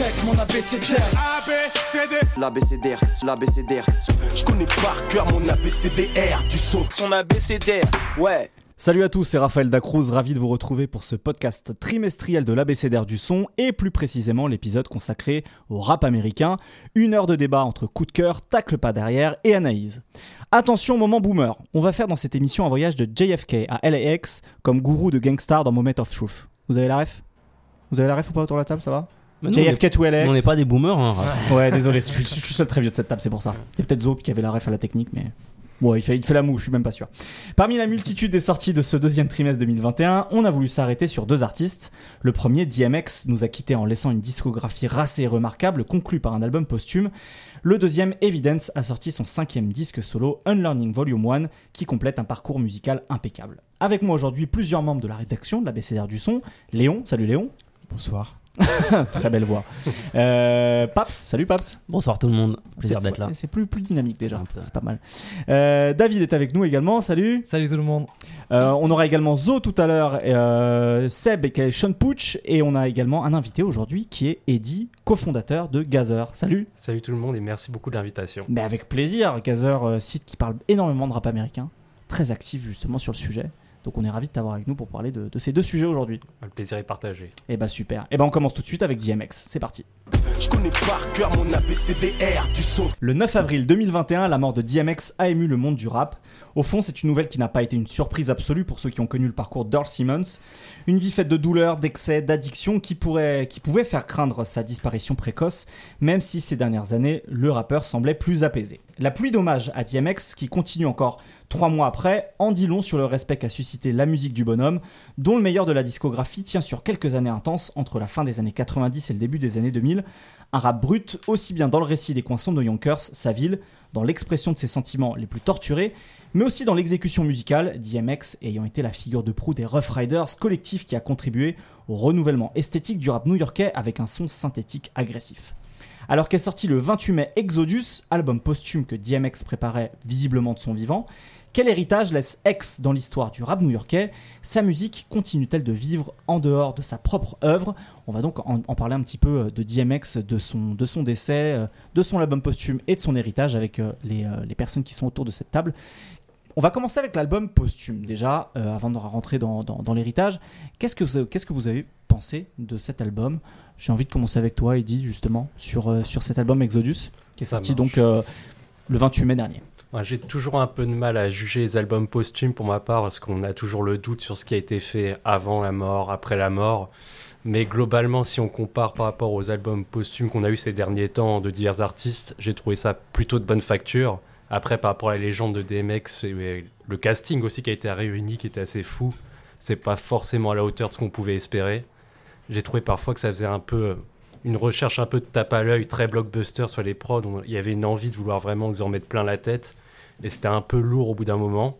check mon ABCDR. ABCD. L'ABCDR, l'ABCDR. Je connais par cœur mon ABCDR du son. Son ABCDR, ouais. Salut à tous, c'est Raphaël Dacruz, ravi de vous retrouver pour ce podcast trimestriel de l'ABCDR du son et plus précisément l'épisode consacré au rap américain. Une heure de débat entre coup de cœur, tacle pas derrière et analyse. Attention, moment boomer, on va faire dans cette émission un voyage de JFK à LAX comme gourou de Gangstar dans Moment of Truth. Vous avez la ref? Vous avez la ref ou pas autour de la table, ça va? Mais JFK to LAX On n'est pas des boomers. Hein. Ouais, désolé, je suis, je suis seul très vieux de cette table, c'est pour ça. C'est peut-être Zop qui avait la ref à la technique, mais. Bon, il fait, il fait la moue, je suis même pas sûr. Parmi la multitude des sorties de ce deuxième trimestre 2021, on a voulu s'arrêter sur deux artistes. Le premier, DMX, nous a quittés en laissant une discographie racée et remarquable, conclue par un album posthume. Le deuxième, Evidence, a sorti son cinquième disque solo, Unlearning Volume 1, qui complète un parcours musical impeccable. Avec moi aujourd'hui, plusieurs membres de la rédaction de la BCDR du son. Léon, salut Léon. Bonsoir. Très belle voix. Euh, Paps, salut Paps. Bonsoir tout le monde. Plaisir C'est- d'être là. C'est plus, plus dynamique déjà. C'est pas mal. Euh, David est avec nous également. Salut. Salut tout le monde. Euh, on aura également Zo tout à l'heure, euh, Seb et Sean Pooch. Et on a également un invité aujourd'hui qui est Eddie, cofondateur de Gazer. Salut. Salut tout le monde et merci beaucoup de l'invitation. Mais avec plaisir. Gazer, site qui parle énormément de rap américain. Très actif justement sur le sujet. Donc on est ravis de t'avoir avec nous pour parler de, de ces deux sujets aujourd'hui. Le plaisir est partagé. Et bah super. Et bah on commence tout de suite avec DMX. C'est parti. Je connais par cœur mon ABCDR du son. Le 9 avril 2021, la mort de DMX a ému le monde du rap. Au fond, c'est une nouvelle qui n'a pas été une surprise absolue pour ceux qui ont connu le parcours d'Earl Simmons. Une vie faite de douleurs, d'excès, d'addiction qui, pourrait, qui pouvait faire craindre sa disparition précoce, même si ces dernières années, le rappeur semblait plus apaisé. La pluie d'hommage à DMX, qui continue encore trois mois après, en dit long sur le respect qu'a suscité la musique du bonhomme, dont le meilleur de la discographie tient sur quelques années intenses entre la fin des années 90 et le début des années 2000, un rap brut, aussi bien dans le récit des coins sombres de Yonkers, sa ville, dans l'expression de ses sentiments les plus torturés, mais aussi dans l'exécution musicale, DMX ayant été la figure de proue des Rough Riders, collectif qui a contribué au renouvellement esthétique du rap new-yorkais avec un son synthétique agressif. Alors qu'est sorti le 28 mai Exodus, album posthume que DMX préparait visiblement de son vivant, quel héritage laisse X dans l'histoire du rap new-yorkais? Sa musique continue-t-elle de vivre en dehors de sa propre œuvre? On va donc en, parler un petit peu euh, de DMX, de son, décès, euh, de son album posthume et de son héritage avec euh, les personnes qui sont autour de cette table. On va commencer avec l'album posthume déjà, euh, avant de rentrer dans, dans- dans l'héritage. Qu'est-ce que, vous, qu'est-ce que vous avez pensé de cet album? J'ai envie de commencer avec toi, Eddie, justement, sur, euh, sur cet album Exodus, qui est Ça sorti marche. donc euh, le 28 mai dernier. Ouais, J'ai toujours un peu de mal à juger les albums posthumes pour ma part parce qu'on a toujours le doute sur ce qui a été fait avant la mort, après la mort. Mais globalement, si on compare par rapport aux albums posthumes qu'on a eu ces derniers temps de divers artistes, j'ai trouvé ça plutôt de bonne facture. Après, par rapport à la légende de DMX, et- le casting aussi qui a été réuni, qui était assez fou, c'est pas forcément à la hauteur de ce qu'on pouvait espérer. J'ai trouvé parfois que ça faisait un peu euh, une recherche un peu de tape à l'œil, très blockbuster sur les prods. On- Il y avait une envie de vouloir vraiment qu'ils en mettent plein la tête. Et c'était un peu lourd au bout d'un moment.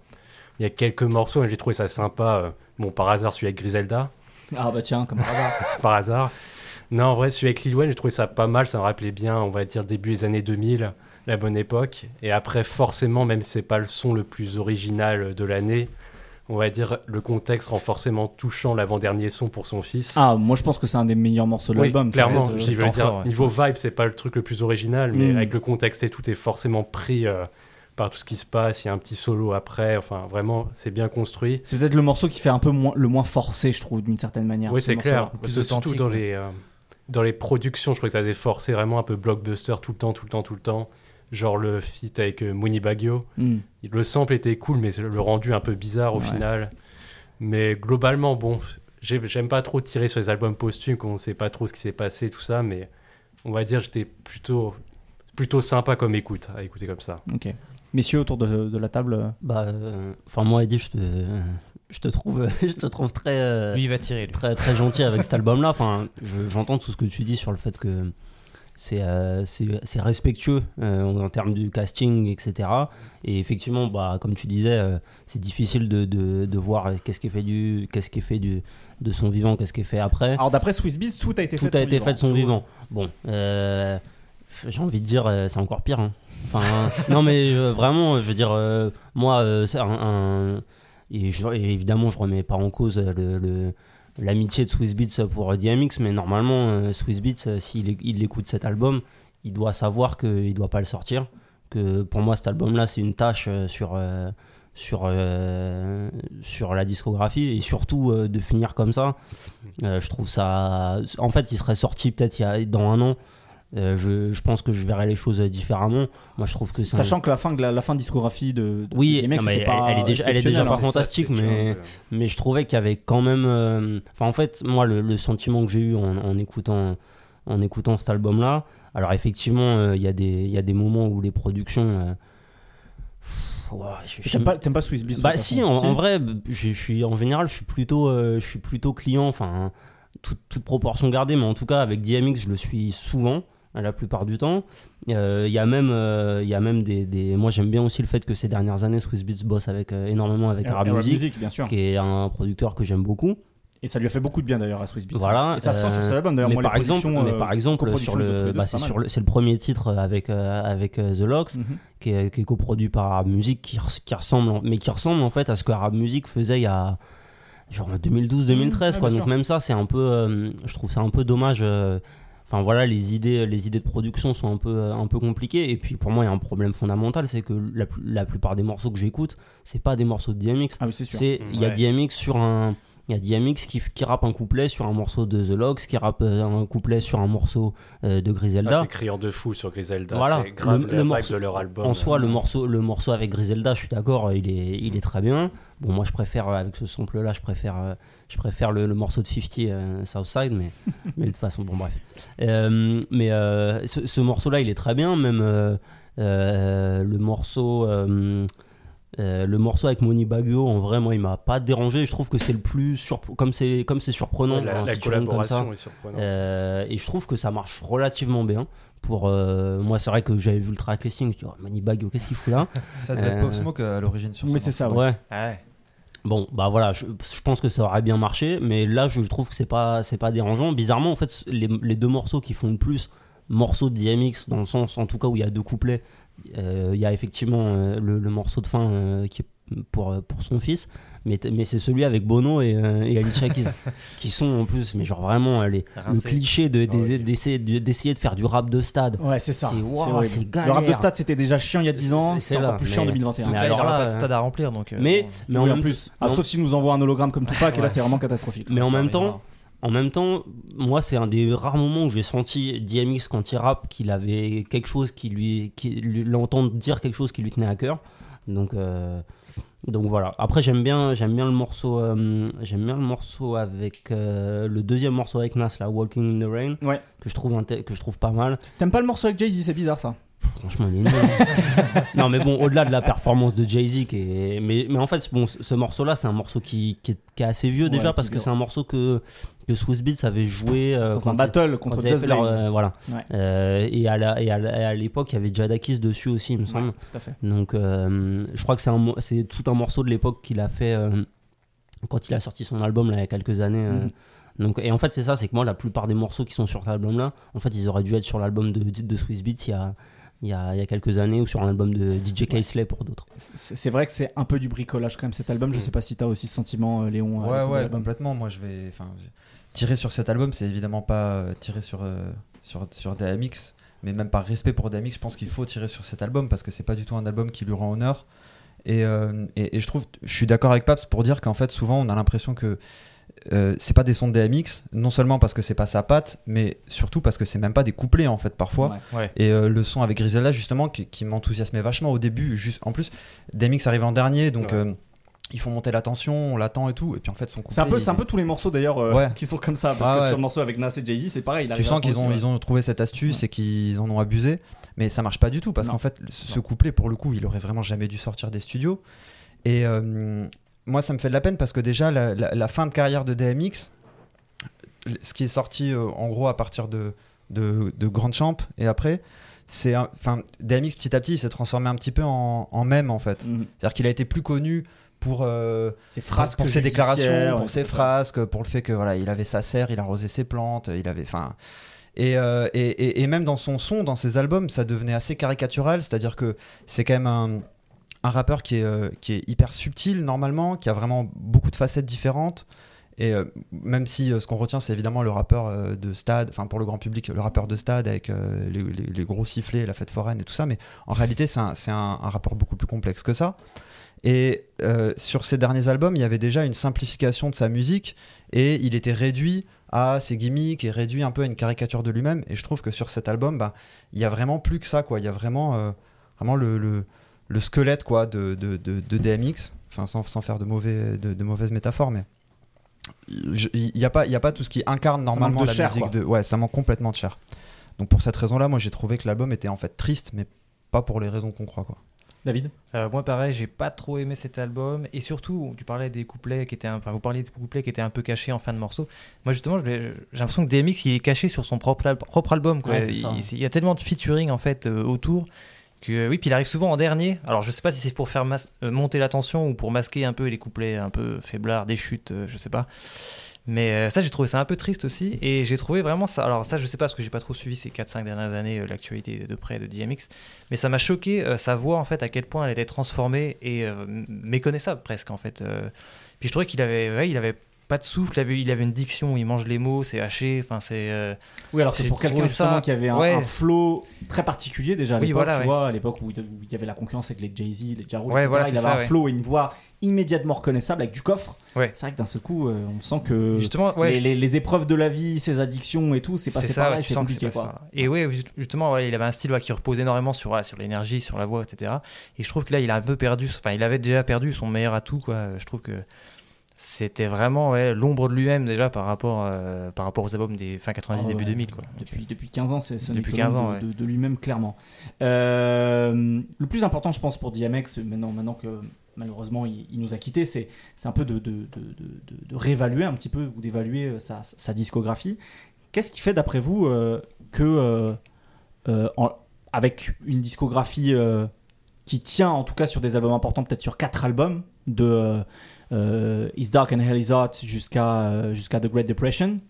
Il y a quelques morceaux, j'ai trouvé ça sympa. euh, Bon, par hasard, celui avec Griselda, Ah bah tiens, comme par hasard. par hasard. Non, en vrai, celui avec Lil Wayne, j'ai trouvé ça pas mal. Ça me rappelait bien, on va dire, début des années 2000, la bonne époque. Et après, forcément, même si c'est pas le son le plus original de l'année, on va dire, le contexte rend forcément touchant l'avant-dernier son pour son fils. Ah, moi je pense que c'est un des meilleurs morceaux de Oui, l'album. clairement. reste, euh, je veux dire, fort, ouais. niveau vibe, c'est pas le truc le plus original, mais Mm. avec le contexte et tout, est forcément pris euh, par tout ce qui se passe. Il y a un petit solo après. Enfin, vraiment, c'est bien construit. C'est peut-être le morceau qui fait un peu moins, le moins forcé, je trouve, d'une certaine manière. oui, ce c'est clair. plus surtout dans ouais. les, euh, dans les productions, je crois que ça a forcé vraiment un peu blockbuster tout le temps, tout le temps, tout le temps. Genre le feat avec euh, Mooney Baggio. Hmm. Le sample était cool, mais le rendu un peu bizarre au Ouais. final. Mais globalement, bon, j'ai- j'aime pas trop tirer sur les albums posthumes, qu'on sait pas trop ce qui s'est passé, tout ça, mais on va dire j'étais plutôt, plutôt sympa comme écoute, à écouter comme ça. Ok. Messieurs autour de, de la table. euh, Bah, euh, enfin moi Eddie, je te, je te trouve, je te trouve très, euh, Lui, il va tirer. Lui. très, très gentil avec cet album-là. Enfin, je- j'entends tout ce que tu dis sur le fait que c'est, euh, respectueux euh, en termes du casting, etc. Et effectivement, bah, comme tu disais, euh, c'est difficile de, de, de voir qu'est-ce qui est fait du, qu'est-ce qui est fait du, de son vivant, qu'est-ce qui est fait après. Alors d'après Swissbiz, tout a été tout fait de a son été vivant. fait de son Tout- vivant. Bon, euh, j'ai envie de dire, c'est encore pire. hein. Enfin, non, mais vraiment, je veux dire, moi, c'est un, un- et, je- et évidemment, je remets pas en cause le, le, l'amitié de Swiss Beats pour DMX, mais normalement, euh, Swiss Beats, euh, s'il il écoute cet album, il doit savoir qu'il doit pas le sortir. Que pour moi, cet album-là, c'est une tâche euh, sur, sur, sur la discographie et surtout de finir comme ça. je trouve ça. En fait, il serait sorti peut-être dans un an. Euh, je, je pense que je verrais les choses différemment. Moi, je trouve que un- Sachant que la fin, de la, la fin de discographie de, de Oui, DMX non, était pas elle est déjà- elle est déjà pas hein. fantastique, Ça, mais- mais je trouvais qu'il y avait quand même euh, enfin en fait moi le, le sentiment que j'ai eu en, en écoutant en écoutant cet album là alors effectivement euh, il y a des il y a des moments où les productions euh, je- T'aimes pas, pas Swiss Beats bah si en, en vrai je, je suis en général je suis plutôt euh, je suis plutôt client enfin toute, toute proportion gardée mais en tout cas avec DMX je le suis souvent la plupart du temps Euh, il y a même euh, y a même des, des- moi j'aime bien aussi le fait que ces dernières années Swiss Beats bosse avec euh, énormément avec Arab Music Music, bien sûr. qui est un producteur que j'aime beaucoup. Et ça lui a fait beaucoup de bien d'ailleurs à Swiss Beats. Voilà. Et ça se sent sur cet album d'ailleurs. Moi, par les exemple, mais par exemple, sur le, bah, c'est sur le, c'est le premier titre avec avec The Locks, Mhm. qui est, qui est coproduit par Arab Music, qui, qui ressemble, mais qui ressemble en fait à ce que Arab Music faisait il y a genre 2012-2013 Mhm, quoi. Donc sûr. même ça, c'est un peu, je trouve ça un peu dommage. Enfin voilà, les idées, les idées de production sont un peu, euh, un peu compliquées. Et puis pour moi, il y a un problème fondamental, c'est que la, pl- la plupart des morceaux que j'écoute, c'est pas des morceaux de DMX. Ah oui, c'est sûr. C'est il y a Ouais. DMX sur un il y a DMX qui, qui rappe un couplet sur un morceau de The Logs, qui rappe euh, un couplet sur un morceau euh, de Ah, Griselda. c'est criant de fou sur Griselda. Voilà. C'est grave Le- la le vibe morceau- de leur album. en soi, le morceau, le morceau avec Griselda, je suis d'accord, il est, il est très bien. Bon, moi, je préfère avec ce sample-là, je préfère, euh, je préfère le, le morceau de 50 euh, Southside, mais, mais de toute façon, bon, bref. Euh, mais euh, ce, ce morceau-là, il est très bien, même euh, euh, le morceau. euh, euh, le morceau avec Moni Baggio, en vrai, moi, il m'a pas dérangé. Je trouve que c'est le plus surp- comme c'est comme c'est surprenant Ouais, la, un la featuring comme ça. collaboration est surprenante. Euh, et je trouve que ça marche relativement bien. Pour euh, moi, c'est vrai que j'avais vu le track listing, je dis oh, Moni Baggio, qu'est-ce qu'il fout là? Ça devait être Pop Smoke à l'origine sur Mais ce c'est ça, ouais. Ouais. Bon, bah voilà, je, pense que ça aurait bien marché, mais là, je trouve que c'est pas, c'est pas dérangeant. Bizarrement, en fait, les, deux morceaux qui font le plus morceaux de DMX, dans le sens, en tout cas, où il y a deux couplets, euh, il y a effectivement euh, le, morceau de fin euh, qui est pour son fils, mais, mais c'est celui avec Bono et, euh, et Alicia Keys, qui sont en plus, mais genre vraiment, les- le cliché de, d'essayer, de- d'essayer de faire du rap de stade. Ouais, c'est ça. Le rap de stade, c'était déjà chiant il y a 10 ans. C'est- encore plus chiant en mais- 2021. mais Mais alors il là, pas de stade à remplir donc. euh, Mais, en Oui, en même plus. Ah, sauf s'il nous envoie un hologramme comme Tupac, et là, c'est vraiment catastrophique. Mais en même temps, en même temps, moi, c'est un des rares moments où j'ai senti DMX quand il rappe qu'il avait quelque chose qui lui, qui lui- l'entendre dire quelque chose qui lui tenait à cœur. Donc, euh, donc voilà. Après, j'aime bien, j'aime bien le morceau, euh, j'aime bien le morceau avec euh, le deuxième morceau avec Nas, là, Walking in the Rain, Ouais. que je trouve que je trouve pas mal. T'aimes pas le morceau avec Jay-Z, c'est bizarre ça. Franchement, il est nul. non, mais bon, au-delà de la performance de Jay-Z, qui est- mais, mais en fait, bon, ce ce morceau-là, c'est un morceau qui, qui, est, qui est assez vieux Ouais, déjà, parce que c'est un morceau que, que Swiss Beats avait joué euh, Dans un battle contre leur, Blaze. euh, voilà. Ouais. Euh, et à la- et à la- et à l'époque, il y avait Jadakis dessus aussi, il me semble. Ouais, tout à fait. Donc, euh, je crois que c'est un mo- c'est tout un morceau de l'époque qu'il a fait euh, quand il a sorti son album là, il y a quelques années. euh. Mhm. Donc, et en fait, c'est ça, c'est que moi, la plupart des morceaux qui sont sur cet album-là, en fait, ils auraient dû être sur l'album de, de, de Swiss Beats il y a, il y, a, il y a quelques années ou sur un album de DJ Kaisley pour d'autres. C'est vrai que c'est un peu du bricolage quand même cet album. Je Mm. sais pas si t'as aussi ce sentiment, euh, Léon. Ouais, ouais, complètement. Moi, je vais. Enfin, tirer sur cet album, c'est évidemment pas euh, tirer sur, euh, sur, sur DMX, mais même par respect pour DMX, je pense qu'il faut tirer sur cet album parce que c'est pas du tout un album qui lui rend honneur. Et, euh, et, et je trouve, je suis d'accord avec Paps pour dire qu'en fait, souvent, on a l'impression que euh, c'est pas des sons de DMX, non seulement parce que c'est pas sa patte, mais surtout parce que c'est même pas des couplets en fait parfois. Ouais. Ouais. Et euh, le son avec Griselda, justement, qui, qui m'enthousiasmait vachement au début. Juste, en plus, DMX arrive en dernier, donc Ouais. euh, ils font monter la tension, on l'attend et tout. Et puis en fait, son C'est un peu, couplet, c'est un peu tous les morceaux d'ailleurs euh, Ouais. qui sont comme ça parce Ah que ouais. sur le morceau avec Nas et Jay-Z, c'est pareil. il Tu sens qu'ils ont, ils ont trouvé cette astuce Ouais. et qu'ils en ont abusé, mais ça marche pas du tout parce qu'en fait, ce Non. couplet, pour le coup, il aurait vraiment jamais dû sortir des studios. Et euh, moi, ça me fait de la peine parce que déjà, la, la- la fin de carrière de DMX, ce qui est sorti euh, en gros à partir de, de, de Grande Champ et après, c'est. Enfin, DMX petit à petit, il s'est transformé un petit peu en, en mème en fait. Mhm. C'est-à-dire qu'il a été plus connu pour. euh, phrases pour ses déclarations, pour ses frasques, pour le fait que voilà, il avait sa serre, il arrosait ses plantes, il avait, enfin, et, euh, et, et- et même dans son son, dans ses albums, ça devenait assez caricatural, c'est-à-dire que c'est quand même un, un rappeur qui est, euh, qui est hyper subtil normalement, qui a vraiment beaucoup de facettes différentes. Et euh, même si euh, ce qu'on retient, c'est évidemment le rappeur de stade, enfin pour le grand public, le rappeur de stade avec les, gros sifflets, la fête foraine et tout ça, mais en réalité, c'est un, rapport beaucoup plus complexe que ça. Et sur ses derniers albums, il y avait déjà une simplification de sa musique et il était réduit à ses gimmicks et réduit un peu à une caricature de lui-même. Et je trouve que sur cet album, bah, il y a vraiment plus que ça, quoi. Il y a vraiment, le, le squelette, quoi, de, de, de, de DMX. Enfin, sans, sans faire de, mauvais, de, de mauvaises métaphores, mais il n'y a, pas- il y a pas tout ce qui incarne normalement de la chair, musique quoi. de. Ouais, ça manque complètement de chair. Donc pour cette raison-là, moi j'ai trouvé que l'album était en fait triste, mais pas pour les raisons qu'on croit, quoi. David? Euh, moi, pareil, j'ai pas trop aimé cet album. Et surtout, tu parlais des couplets qui étaient, un- enfin, vous parliez des couplets qui étaient un peu cachés en fin de morceau. Moi, justement, j'ai l'impression que DMX, il est caché sur son propre, al- propre album. Quoi. Ouais, il y a tellement de featuring en fait euh, autour que oui, puis il arrive souvent en dernier. Alors, je sais pas si c'est pour faire euh, monter la tension ou pour masquer un peu les couplets un peu faiblards, des chutes, euh, je sais pas. Mais euh, ça, j'ai trouvé ça un peu triste aussi. Et j'ai trouvé vraiment ça. Alors, ça, je sais pas parce que j'ai pas trop suivi ces 4-5 dernières années, euh, l'actualité de près de DMX. Mais ça m'a choqué euh, sa voix, en fait, à quel point elle était transformée et euh, méconnaissable presque, en fait. Euh, puis je trouvais qu'il avait, il avait pas de souffle, il avait, il avait une diction où il mange les mots, c'est haché. Enfin, c'est. euh, Oui, alors que pour quelqu'un justement qui avait un, ouais. un flow très particulier déjà à Oui, l'époque, voilà, tu ouais. vois, à l'époque où il y avait la concurrence avec les Jay-Z, les Ja Rule, Ouais, voilà, il avait ça, un flow et une voix immédiatement reconnaissable avec du coffre. C'est vrai que d'un seul coup, euh, on sent que Justement, les, les- les épreuves de la vie, ses addictions et tout, c'est passé ça, par là c'est compliqué quoi. Et ju- justement, il avait un style qui repose énormément sur, sur l'énergie, sur la voix, etc. Et je trouve que là, il a un peu perdu, enfin, il avait déjà perdu son meilleur atout, quoi. Je trouve que c'était vraiment ouais, l'ombre de lui-même déjà par rapport, euh, par rapport aux albums des fin 90, Ah début ouais. 2000, quoi. Depuis, depuis 15 ans, c'est ce Depuis que 15 l'ombre ans, de, de- de lui-même, clairement. Euh, le plus important, je pense, pour DMX, maintenant, maintenant que malheureusement il, il nous a quittés, c'est un peu de, de, de, réévaluer un petit peu ou d'évaluer euh, sa, sa discographie. Qu'est-ce qui fait, d'après vous, euh, que, en- avec une discographie qui tient en tout cas sur des albums importants, peut-être sur quatre albums, de It's Dark and Hell Is Hot jusqu'à euh, jusqu'à The Great Depression,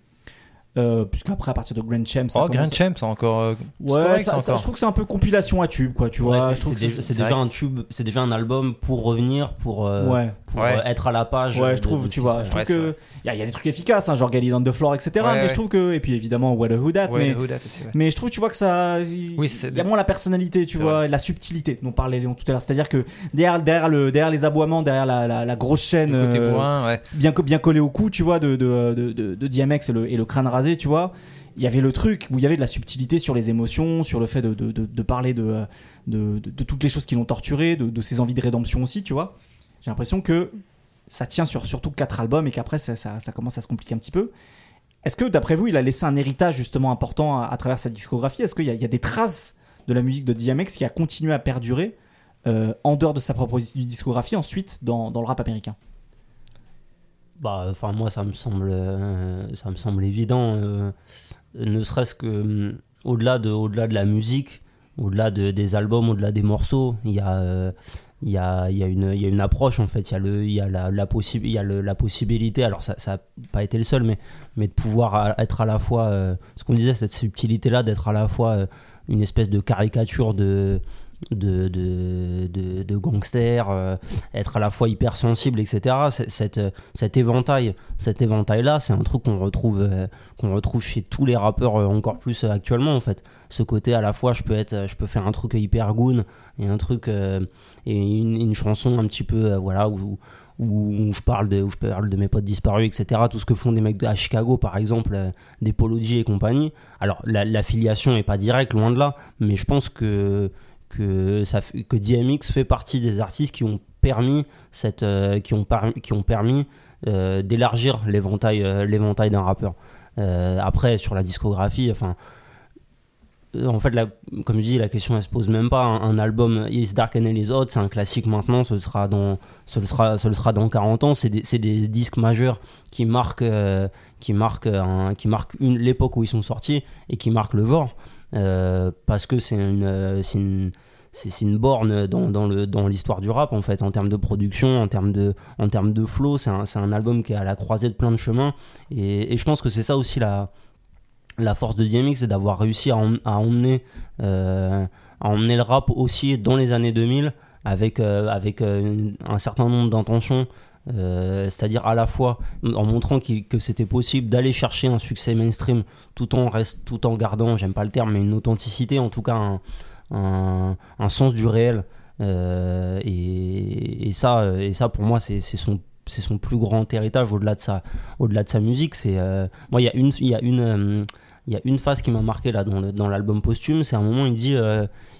euh, puisqu'après à partir de Grand Champ, ça Oh, Grand Champ, c'est encore. euh, Ouais, correct ça- ça- encore. je trouve que c'est un peu compilation à tube, quoi, tu Ouais, vois. c'est- je trouve c'est que déjà, c'est- c'est déjà un tube, c'est déjà un album pour revenir, pour, euh, Ouais, pour Ouais. euh, être à la page. ouais, de- je trouve, de tu vois, je trouve que il y, a- il y a des trucs efficaces, hein, genre Galil on the Floor, etc. Ouais, mais ouais. je trouve que, et puis évidemment What a Who Dat, Ouais, mais, Who Dat aussi, ouais. mais je trouve, tu vois que ça, il Oui, y a moins la personnalité, tu vois, la subtilité dont parlait Léon tout à l'heure. C'est-à-dire que derrière, derrière le, derrière les aboiements, derrière la, la- la grosse chaîne, bien, bien collé au cou, tu vois, de, de, de, de- de DMX et le, et le crâne rasé, tu vois. Il y avait le truc où il y avait de la subtilité sur les émotions, sur le fait de, parler de, toutes les choses qui l'ont torturé, de, ses envies de rédemption aussi, tu vois. J'ai l'impression que ça tient sur surtout quatre albums et qu'après ça, ça- commence à se compliquer un petit peu. Est-ce que d'après vous, il a laissé un héritage justement important à, travers sa discographie? Est-ce qu'il y, a- des traces de la musique de DMX qui a continué à perdurer euh, en dehors de sa propre discographie ensuite dans le rap américain? Bah, enfin moi ça me semble, euh, ça me semble évident. euh, ne serait-ce que hum, au-delà de, au-delà de la musique, au-delà de- des albums, au-delà des morceaux, il y a, euh, il y a, y y a une approche en fait. Il y a le, il y a la, il y a la possibilité. Alors ça, ça pas été le seul, mais, mais de pouvoir être à la fois, ce qu'on disait, cette subtilité-là, d'être à la fois une espèce de caricature de de, de, de, de gangster, euh, être à la fois hypersensible, etc. Cette, cet éventail, cet éventail-là, c'est un truc qu'on retrouve, euh, qu'on retrouve chez tous les rappeurs euh, encore plus actuellement en fait. Ce côté à la fois, je peux être, je peux faire un truc hyper goon et un truc et une, chanson un petit peu, voilà, où, où je parle de, où je parle de mes potes disparus, etc. Tout ce que font des mecs à Chicago, par exemple, des Polo G et compagnie. Alors la- l'affiliation est pas directe, loin de là, mais je pense que que, DMX fait partie des artistes qui ont permis, cette, euh, qui ont, par- qui ont permis euh, d'élargir l'éventail euh, l'éventail d'un rappeur. Après, sur la discographie, enfin, en fait, comme je dis, la question elle se pose même pas. Un, album Is Dark and Is Hot, c'est un classique maintenant, ce sera dans, ce sera, ce sera dans 40 ans. C'est des, des disques majeurs qui marquent, qui marquent, qui marquent l'époque où ils sont sortis et qui marquent le genre. Euh, parce que c'est une, euh, une, une borne dans, dans le dans l'histoire du rap en fait en termes de production en termes de en termes de flow. C'est un, un album qui est à la croisée de plein de chemins. Et, je pense que c'est ça aussi la la force de DMX c'est d'avoir réussi à, em- à emmener euh, à emmener le rap aussi dans les années 2000 avec avec un certain nombre d'intentions Euh, c'est-à-dire à la fois en montrant que c'était possible d'aller chercher un succès mainstream tout en reste tout en gardant j'aime pas le terme mais une authenticité en tout cas un, un- sens du réel. Euh, et, ça et ça pour moi c'est son c'est son plus grand héritage au-delà de sa au-delà de sa musique. C'est euh, moi il y a une y a une il y a une phase qui m'a marqué là dans dans l'album posthume. C'est un moment il dit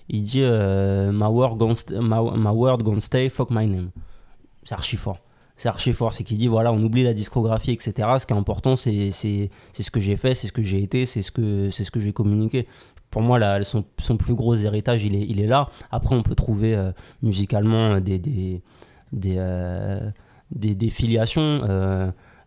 il dit my word st- my, my word gonna stay fuck my name. C'est archi fort c'est archi fort c'est qu'il dit voilà on oublie la discographie etc ce qui est important c'est ce que j'ai fait c'est ce que j'ai été c'est ce que ce que j'ai communiqué. Pour moi là, son, son plus gros héritage il est il est là. Après on peut trouver euh, musicalement des des des, euh, des, filiations.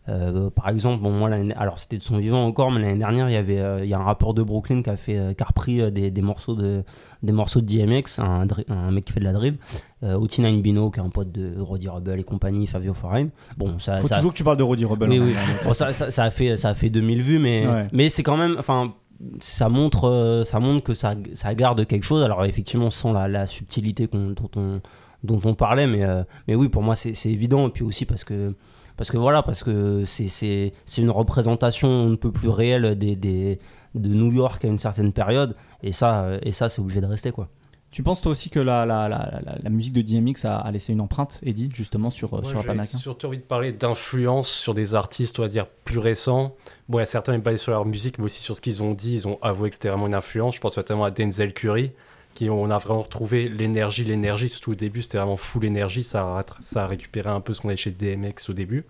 Euh, par exemple, bon, moi, alors c'était de son vivant encore, mais l'année dernière, il y avait, il y a un rappeur de Brooklyn qui a fait, qui a repris des, des morceaux de, des morceaux de DMX, un, un mec qui fait de la drill, euh, Oti9 Bino, qui est un pote de Roddy Rebel et compagnie, Fabio Foreign. Bon, ça, Faut ça- toujours que tu parles de Roddy Rebel. oui, hein. oui. Bon, ça, ça, ça a fait, ça a fait 2000 vues, mais, Ouais. mais c'est quand même, enfin, ça montre, euh, ça montre que ça, ça garde quelque chose. Alors effectivement, sans la, la subtilité dont on, dont on parlait, mais, euh, mais oui, pour moi, c'est évident. Et puis aussi parce que, parce que voilà, parce que c'est une représentation un peu plus réelle des, des, de New York à une certaine période. Et ça, euh, et ça, c'est obligé de rester, quoi. Tu penses toi aussi que la, la, la, musique de DMX a, a laissé une empreinte, Eddie, justement sur, euh, Moi, sur américain surtout envie de parler d'influence sur des artistes, on va dire, plus récents. Bon, il y a certains basés sur leur musique, mais aussi sur ce qu'ils ont dit. Ils ont avoué que c'était vraiment une influence. Je pense notamment à Denzel Curry, qui on a vraiment retrouvé l'énergie, l'énergie. Surtout au début, c'était vraiment full énergie. Ça a, ça a récupéré un peu ce qu'on avait chez DMX au début.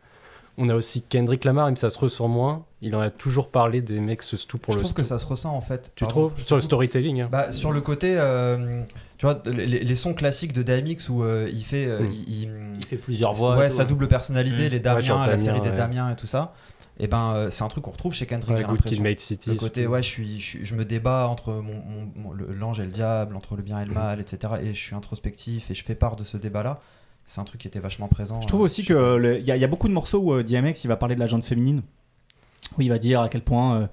On a aussi Kendrick Lamar, même si ça se ressent moins. Il en a toujours parlé des mecs, surtout pour je le. trouve que ça se ressent en fait. Tu Pardon. trouves Je Sur le trouve- storytelling hein. Bah, sur le côté, euh, tu vois, les, les sons classiques de DMX où euh, il fait, euh, Mm. il, il- Il fait plusieurs voix. ouais, tout, sa ouais. double personnalité, Mm. les Damiens, Ouais, la Damien, série des ouais. Damiens et tout ça. Et ben, euh, c'est un truc qu'on retrouve chez Kendrick. Ouais, j'ai Good Kid, l'impression. Made City. Le côté, ouais, je, suis, je, je me débat entre mon, mon- mon- le- l'ange et le diable, entre le bien et le mal, etc. Et je suis introspectif et je fais part de ce débat-là. C'est un truc qui était vachement présent. Je trouve euh, aussi que il y, a- il y a beaucoup de morceaux où euh, DMX il va parler de la gente féminine, où il va dire à quel point euh,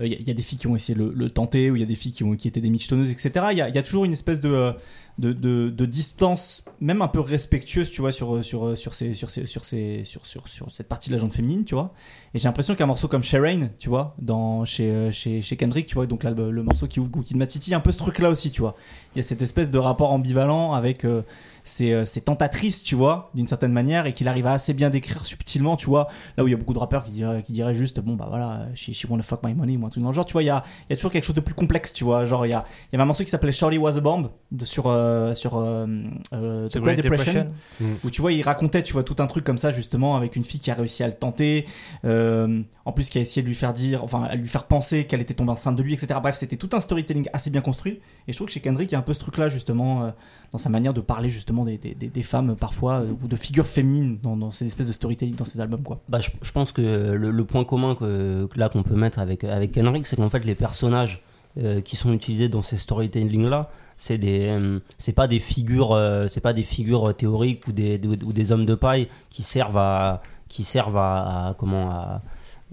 euh, il y, a- il y a des filles qui ont essayé de le, le tenter, où il y a des filles qui, ont, qui étaient des michetonneuses, etc. Il y a, il y a toujours une espèce de, de, de, de distance, même un peu respectueuse, tu vois, sur, sur, sur, ces, sur, ces, sur, ces, sur, sur, sur cette partie de la gente féminine, tu vois. Et j'ai l'impression qu'un morceau comme Sherain, tu vois, dans, chez, chez, chez Kendrick, tu vois, donc là, le, le morceau qui ouvre Good Kid Mad City, un peu ce truc-là aussi, tu vois. Il y a cette espèce de rapport ambivalent avec euh, ces, euh, ces tentatrices, tu vois, d'une certaine manière, et qu'il arrive à assez bien décrire subtilement, tu vois. Là où il y a beaucoup de rappeurs qui diraient, qui diraient juste, bon, bah voilà, she, she wanna fuck my money, ou un truc dans le genre, tu vois, il y a, y a toujours quelque chose de plus complexe, tu vois. Genre, il y, a, y avait un morceau qui s'appelait Shirley Was a Bomb de- sur, euh, sur euh, euh, The Great Depression où tu vois il racontait tu vois tout un truc comme ça justement avec une fille qui a réussi à le tenter en plus qui a essayé de lui faire dire enfin à lui faire penser qu'elle était tombée enceinte de lui etc bref c'était tout un storytelling assez bien construit et je trouve que chez Kendrick il y a un peu ce truc là justement dans sa manière de parler justement des, femmes parfois euh, ou de figures féminines dans, ces espèces de storytelling dans ses albums quoi. Bah, je, pense que le, point commun que, là qu'on peut mettre avec, avec Kendrick, c'est qu'en fait les personnages euh, qui sont utilisés dans ces storytelling là, c'est des euh, c'est pas des figures c'est pas des figures théoriques ou des, des- ou des hommes de paille qui servent à qui servent à, à- comment à,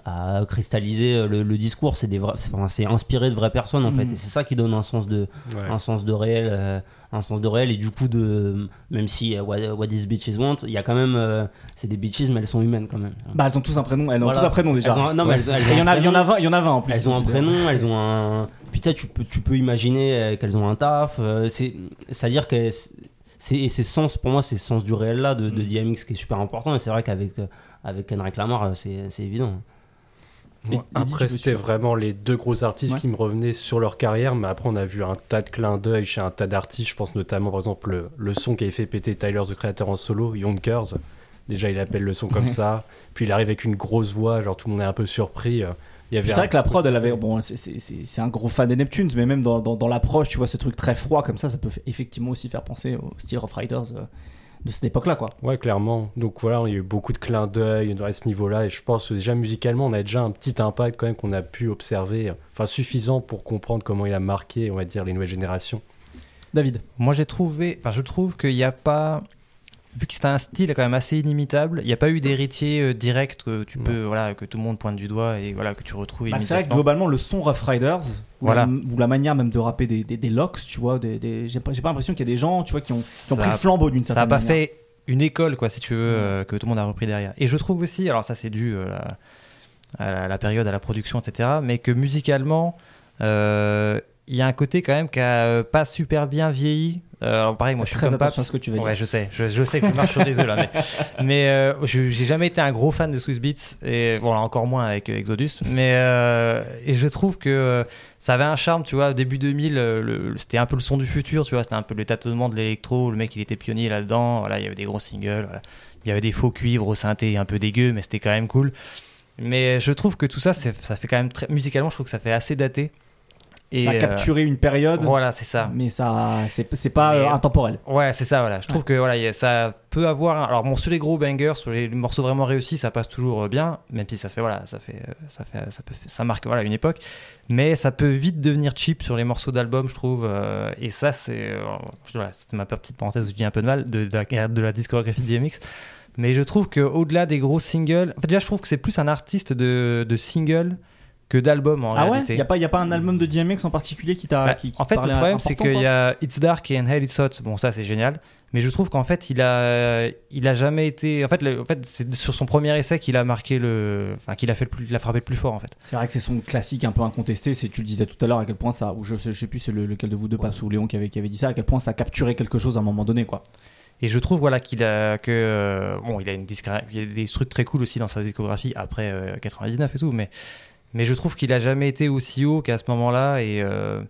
à cristalliser le, le discours. C'est des vrais, c'est- inspiré de vraies personnes en fait, Mhm. et c'est ça qui donne un sens de Ouais. un sens de réel euh, un sens de réel et du coup de même si euh, what, what these bitches want il y a quand même euh, c'est des bitches mais elles sont humaines quand même bah elles ont tous un prénom elles ont Voilà. tous un prénom déjà ont non, mais elles- elles Et il y en a il y en a prénom. 20 il y en a 20 en plus elles ont un prénom elles ont un putain tu peux tu peux imaginer euh, qu'elles ont un taf euh, c'est c'est à dire que c'est et c'est sens pour moi c'est ce sens du réel là de, de DMX qui est super important et c'est vrai qu'avec euh, avec Kendrick Lamar euh, c'est c'est évident Et- après, c'était vraiment les deux gros artistes Ouais. qui me revenaient sur leur carrière, mais après, on a vu un tas de clins d'œil chez un tas d'artistes. Je pense notamment, par exemple, le, le son qui avait fait péter Tyler, the Creator en solo, Yonkers. Déjà, il appelle le son comme ça. Puis il arrive avec une grosse voix, genre tout le monde est un peu surpris. euh. C'est un- vrai que la prod, elle avait. Bon, c'est- c'est c'est- c'est un gros fan des Neptunes, mais même dans, dans, dans l'approche, tu vois, ce truc très froid comme ça, ça peut effectivement aussi faire penser au style Rough Riders euh, de cette époque-là, quoi. Ouais, clairement. Donc voilà, il y a eu beaucoup de clins d'œil à ce niveau-là. Et je pense que déjà musicalement, on a déjà un petit impact quand même qu'on a pu observer. Enfin, suffisant pour comprendre comment il a marqué, on va dire, les nouvelles générations. David. Moi, j'ai trouvé, enfin, je trouve qu'il n'y a pas, vu que c'est un style quand même assez inimitable, il n'y a pas eu d'héritier euh, direct que tu Non. peux, voilà, que tout le monde pointe du doigt et voilà que tu retrouves Bah, c'est vrai que globalement, le son Rough Riders, ou, Voilà. la, ou la manière même de rapper des, des, des locks, tu vois, des, des- j'ai pas, pas l'impression qu'il y a des gens, tu vois, qui ont, qui ont Ça pris le flambeau d'une Ça certaine n'a pas manière. fait une école, quoi, si tu veux, euh, que tout le monde a repris derrière. Et je trouve aussi, alors ça c'est dû euh, à, à la, à la période, à la production, etc., mais que musicalement, il y a un côté quand même qui a pas super bien vieilli. Euh, alors pareil, moi je suis très comme attention Paps. à ce que tu veux Ouais, je sais, je, je sais que je marche sur des œufs là, mais, mais euh, je- j'ai jamais été un gros fan de Swiss Beats et bon, là, encore moins avec euh, Exodus, mais euh, et je trouve que ça avait un charme, tu vois, début 2000, euh, le- c'était un peu le son du futur, tu vois, c'était un peu le tâtonnement de l'électro, le mec il était pionnier là-dedans, voilà, il y avait des gros singles, voilà. il y avait des faux cuivres au synthé un peu dégueu, mais c'était quand même cool. Mais je trouve que tout ça, ça fait quand même très musicalement, je trouve que ça fait assez daté. Et, ça a euh, capturé une période, Voilà, c'est ça. mais ça, c'est pas Mais- euh, intemporel. Ouais, c'est ça, voilà. Je trouve que voilà, y a- ça peut avoir. Alors, bon, sur les gros bangers, sur les morceaux vraiment réussis, ça passe toujours euh, bien, même si ça fait, voilà, ça fait, euh, ça fait, ça peut, ça marque, voilà, une époque. Mais ça peut vite devenir cheap sur les morceaux d'album, je trouve. euh, et ça, c'est, euh, voilà, c'était ma petite parenthèse où je dis un peu de mal de, de la, de la discographie de DMX. Mais je trouve que au-delà des gros singles, en fait, déjà, je trouve que c'est plus un artiste de, de singles que d'album en Ah ouais réalité. Il n'y a, a pas un album de DMX en particulier qui t'a. Bah, qui, qui en fait, le problème, c'est qu'il y a It's Dark et Hell It's Hot. Bon, ça, c'est génial. Mais je trouve qu'en fait, il a, il a jamais été. En fait, le- en fait c'est sur son premier essai qu'il a marqué le. Enfin, qu'il a, fait le plus, il a frappé le plus fort, en fait. C'est vrai que c'est son classique un peu incontesté. Tu le disais tout à l'heure à quel point ça, ou je je sais plus c'est le- lequel de vous deux, Paps ou Léon qui avait, qui avait dit ça, à quel point ça a capturé quelque chose à un moment donné quoi. Et je trouve voilà qu'il a que euh, bon, il a une il y a des trucs très cool aussi dans sa discographie après euh, 99 et tout, mais mais je trouve qu'il a jamais été aussi haut qu'à ce moment-là et euh,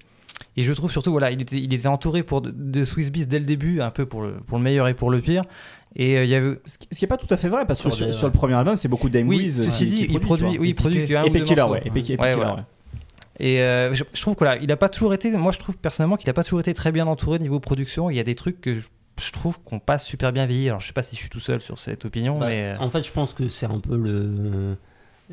et je trouve surtout voilà, il était il était entouré pour de, de Swiss Beats dès le début, un peu pour le pour le meilleur et pour le pire. Et euh, il y avait Ce qui ce qui est pas tout à fait vrai parce que Sur sur, des- sur le premier album c'est beaucoup Dame oui, Wiz ceci qui- dit, qui il produit, oui, il produit que un ou deux Killer, ouais. Epic, Epic Ouais, Killer, voilà. ouais. Et euh, je, je trouve que voilà, il a pas toujours été. Moi, je trouve personnellement qu'il a pas toujours été très bien entouré niveau production. Il y a des trucs que je, je trouve qu'on passe super bien vieilli. Alors, je sais pas si je suis tout seul sur cette opinion, Bah, mais euh, En fait, je pense que c'est un peu le.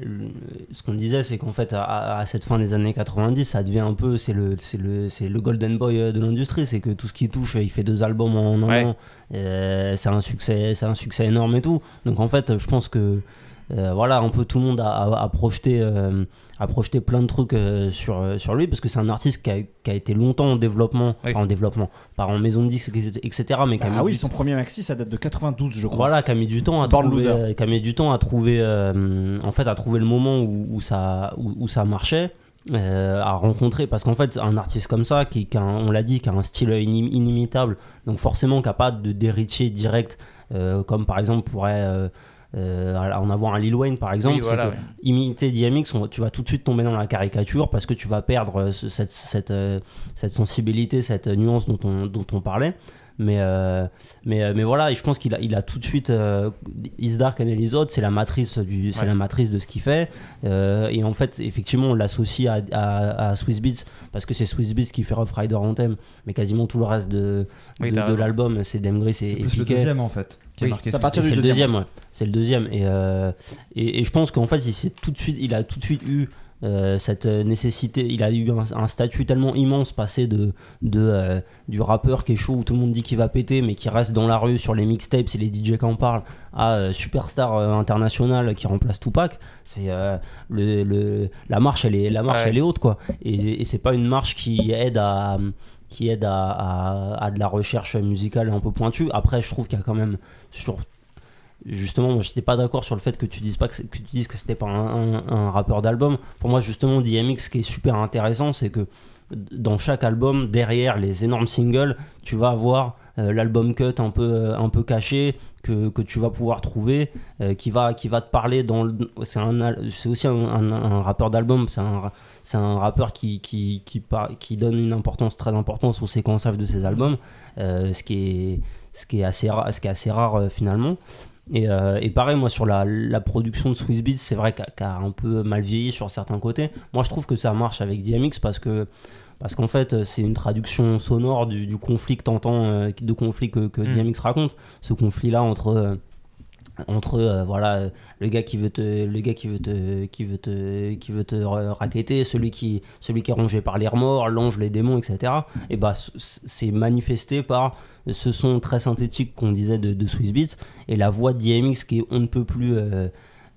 Le- ce qu'on disait, c'est qu'en fait, à, à cette fin des années 90, ça devient un peu. C'est le, c'est le, c'est le golden boy euh, de l'industrie. C'est que tout ce qui touche, il fait deux albums en un Ouais. an. Euh, c'est un, succès, c'est un succès énorme et tout. Donc, en fait, je pense que. Euh, voilà, un peu tout le monde a, a- a projeté, euh, a projeté plein de trucs euh, sur, sur lui parce que c'est un artiste qui a, qui a été longtemps en développement, Oui. enfin, en développement, pas en maison de disques, etc. Mais qui a Ah mis oui, du son premier maxi ça date de 92 je crois. voilà, qui a mis du temps à Born trouver, euh, qui a mis du temps à trouver, euh, en fait, à trouver le moment où, où ça, où, où ça marchait, euh, à rencontrer, parce qu'en fait, un artiste comme ça, qui, qui a un- on l'a dit, qui a un style inim- inimitable, donc forcément, qui a pas de d'héritier direct, euh, comme par exemple pourrait euh, euh, en avoir un Lil Wayne par exemple, oui, voilà, c'est que ouais. imiter DMX, on- tu vas tout de suite tomber dans la caricature parce que tu vas perdre euh, ce- cette, cette, euh, cette sensibilité, cette nuance dont on, dont on parlait. Mais, euh, mais, euh, mais voilà, et je pense qu'il a, il a tout de suite. Euh, Is Dark and Hot, c'est la matrice du, c'est Ouais. la matrice de ce qu'il fait. Euh, et en fait, effectivement, on l'associe à, à, à Swiss Beats parce que c'est Swiss Beats qui fait Rough Rider Anthem, mais quasiment tout le reste de, Oui, de, de l'album, c'est Dem Gris C'est plus le deuxième en fait qui Oui, marqué c'est le deuxième. ouais. C'est le deuxième. Et, euh, et, et je pense qu'en fait, il, s'est tout de suite, il a tout de suite eu euh, cette euh, nécessité. Il a eu un, un statut tellement immense, passé de, de, euh, du rappeur qui est chaud, où tout le monde dit qu'il va péter, mais qui reste dans la rue sur les mixtapes, c'est les DJ qui en parlent, à euh, superstar international qui remplace Tupac. C'est le, le- la marche, elle est, la marche, Ouais. elle est haute, quoi. Et, et c'est pas une marche qui aide à qui aide à, à- à de la recherche musicale un peu pointue. Après, je trouve qu'il y a quand même sur justement, moi, j'étais pas d'accord sur le fait que tu dises pas que, que tu dises que c'était pas un, rappeur d'album. Pour moi, justement, DMX, ce qui est super intéressant, c'est que dans chaque album, derrière les énormes singles, tu vas avoir euh, l'album cut un peu, euh, un peu caché que, que tu vas pouvoir trouver, euh, qui, va, qui va te parler dans C'est un c'est aussi un, rappeur d'album, c'est un, c'est un rappeur qui, qui, qui, qui donne une importance très importante au séquençage de ses albums, ce, qui est, ce, qui est assez rare, ce qui est assez rare finalement. Et, euh, et pareil, moi, sur la, la production de Swiss Beats, c'est vrai qu'elle a un peu mal vieilli sur certains côtés. Moi, je trouve que ça marche avec DMX parce que parce qu'en fait, c'est une traduction sonore du, du conflit que t'entends, euh, de conflit que, que Mm. DMX raconte. Ce conflit-là entre euh, entre euh, voilà le gars qui veut te le gars qui veut te qui veut te qui veut te ra- raqueter celui qui celui qui est rongé par les remords l'ange les démons etc et bah c'est manifesté par ce son très synthétique qu'on disait de, de Swiss Beats et la voix de DMX qui est on ne peut plus euh,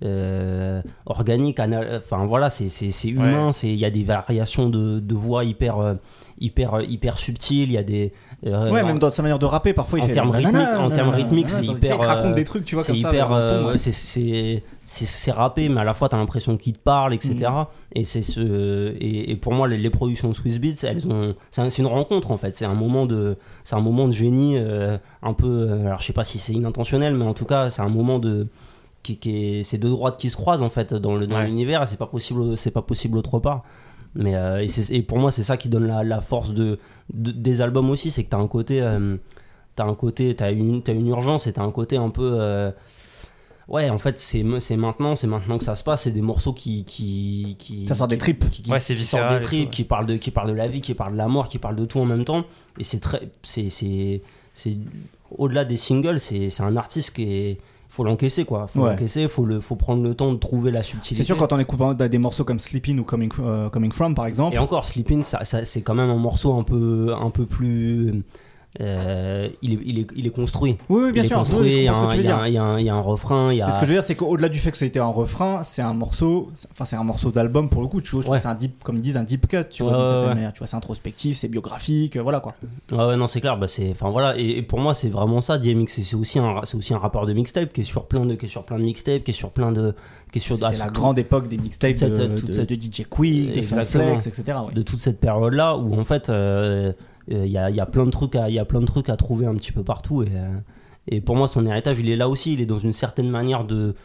euh, organique, enfin voilà, c'est c'est- c'est humain, c'est il y a des variations de, de voix hyper euh, hyper hyper subtiles, il y a des euh, Ouais, même dans sa manière de rapper, parfois il En fait. termes rythmiques- nanana, en termes rythmiques, c'est hyper, Il te raconte euh, des trucs, tu vois, comme ça. euh, c'est- rappé, mais à la fois t'as l'impression qu'il te parle, etc. Mm. Et c'est ce et, et pour moi les, les productions de Swiss Beats, elles ont c'est un- c'est une rencontre en fait, c'est un moment de c'est un moment de génie euh, un peu alors je sais pas si c'est inintentionnel, mais en tout cas c'est un moment de qui, qui est c'est deux droites qui se croisent en fait dans le dans Ouais. l'univers et c'est pas possible c'est pas possible autre part. Mais euh, et, pour moi c'est ça qui donne la, la force de, de- des albums aussi, c'est que t'as un côté euh, t'as un côté t'as une t'as une urgence et t'as un côté un peu euh, ouais en fait c'est c'est maintenant c'est maintenant que ça se passe c'est des morceaux qui qui, qui Ça sort des tripes. qui, qui- Ouais, qui viscéral des tripes tout, ouais. qui parlent de qui parlent de la vie qui parlent de la mort qui parlent de tout en même temps et c'est très c'est c'est c'est au-delà des singles c'est c'est un artiste qui est faut l'encaisser quoi faut Ouais. l'encaisser faut le faut prendre le temps de trouver la subtilité C'est sûr, quand on écoute hein, des morceaux comme Sleeping ou Coming, euh, Coming From, par exemple. et encore, Sleeping, ça, ça- c'est quand même un morceau un peu, un peu plus. Euh, il, est, il, est, il est construit. Oui, oui, bien il sûr. je il, y a un, refrain. Y a... Ce que je veux dire, c'est qu'au-delà du fait que ça a été un refrain, c'est un morceau, enfin c'est un morceau d'album pour le coup. Tu vois, Ouais. c'est un deep, comme ils disent, un deep cut. Tu vois, Ouais, d'une certaine ouais. manière. Tu vois, c'est introspectif, c'est biographique, euh, voilà quoi. Non, c'est clair. Bah, c'est, enfin voilà. Et, et pour moi, c'est vraiment ça. DMX, c'est, aussi un, c'est aussi un rappeur de mixtape qui est sur plein de, qui est sur plein de mixtapes, qui est sur plein de, qui est sur C'était ah, la grande époque des mixtapes de, DJ Quick, de. Flex, etc. ouais. de toute cette période-là où en fait, euh, il y, a, plein de trucs à, trouver un petit peu partout et. euh, et pour moi, son héritage, il est là aussi. Il est dans une certaine manière de,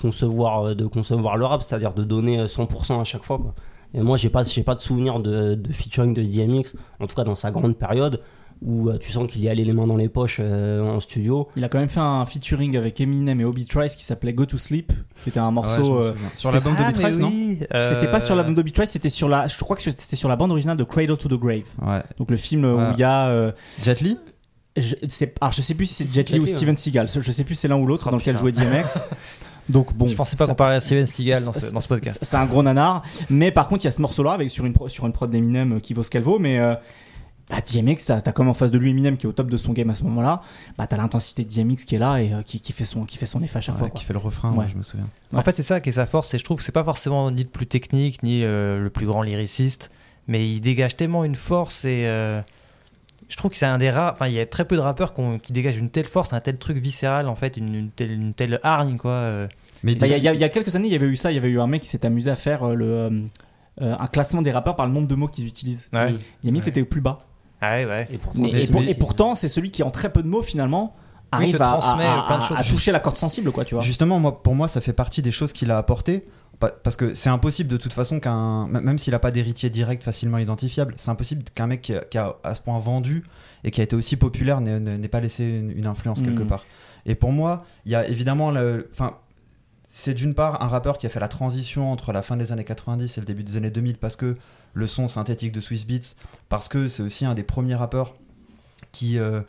concevoir, de concevoir le rap, c'est-à-dire de donner 100% à chaque fois. Et moi, j'ai pas, j'ai pas de souvenir de, de featuring de DMX, en tout cas dans sa grande période, où euh, tu sens qu'il y allait les mains dans les poches euh, en studio. Il a quand même fait un featuring avec Eminem et Obi Trice qui s'appelait Go to Sleep, qui était un je morceau. euh. Sur c'était- l'album de Ah, Beatrice, mais non C'était pas sur euh, l'album d'Obi Trice, c'était sur la. Je crois que c'était sur la bande originale de Cradle to the Grave. Ouais. Donc le film où il y a. euh, Jet Li je, alors je sais plus si c'est Jet Li ou Li, Steven Seagal. Je sais plus c'est l'un ou l'autre Oh, dans lequel jouait DMX. Donc bon. Je pensais pas comparer à Steven Seagal dans ce, dans ce podcast. C'est un gros nanar. Mais par contre, il y a ce morceau-là avec sur une sur une prod d'Eminem qui vaut ce qu'elle vaut. Mais euh, bah, DMX, t'as comme en face de lui Eminem qui est au top de son game à ce moment-là. Bah t'as l'intensité de DMX qui est là et euh, qui, qui fait son qui fait son effet à chaque Ouais, fois. quoi. qui fait le refrain, Ouais. je me souviens. En fait, c'est ça qui est sa force. Et je trouve que c'est pas forcément ni le plus technique, ni euh, le plus grand lyriciste. Mais il dégage tellement une force et. euh, je trouve que c'est un des rares. Enfin, il y a très peu de rappeurs qui, dégagent une telle force, un tel truc viscéral, en fait, une, une telle, une telle hargne, quoi. euh. Mais Bah, Il y, a- y y quelques années, il y avait eu ça. Il y avait eu un mec qui s'est amusé à faire euh, le euh, euh, un classement des rappeurs par le nombre de mots qu'ils utilisent. Ouais. DMX Ouais. était le plus bas. Ah ouais, ouais. Et pourtant, Mais- j'ai- et, pour- mais- et pourtant, c'est celui qui en très peu de mots finalement Oui, arrive te à, à- plein de à- choses. à toucher la corde sensible, quoi, tu vois. Justement, moi, pour moi, ça fait partie des choses qu'il a apportées. Pa- Parce que c'est impossible de toute façon qu'un. Même s'il n'a pas d'héritier direct facilement identifiable, c'est impossible qu'un mec qui a, qui a à ce point vendu et qui a été aussi populaire n'ait- pas laissé une, une influence quelque Mhm. part. Et pour moi, il y a évidemment. le- Enfin. C'est d'une part un rappeur qui a fait la transition entre la fin des années 90 et le début des années 2000 parce que le son synthétique de Swiss Beats, parce que c'est aussi un des premiers rappeurs qui, euh,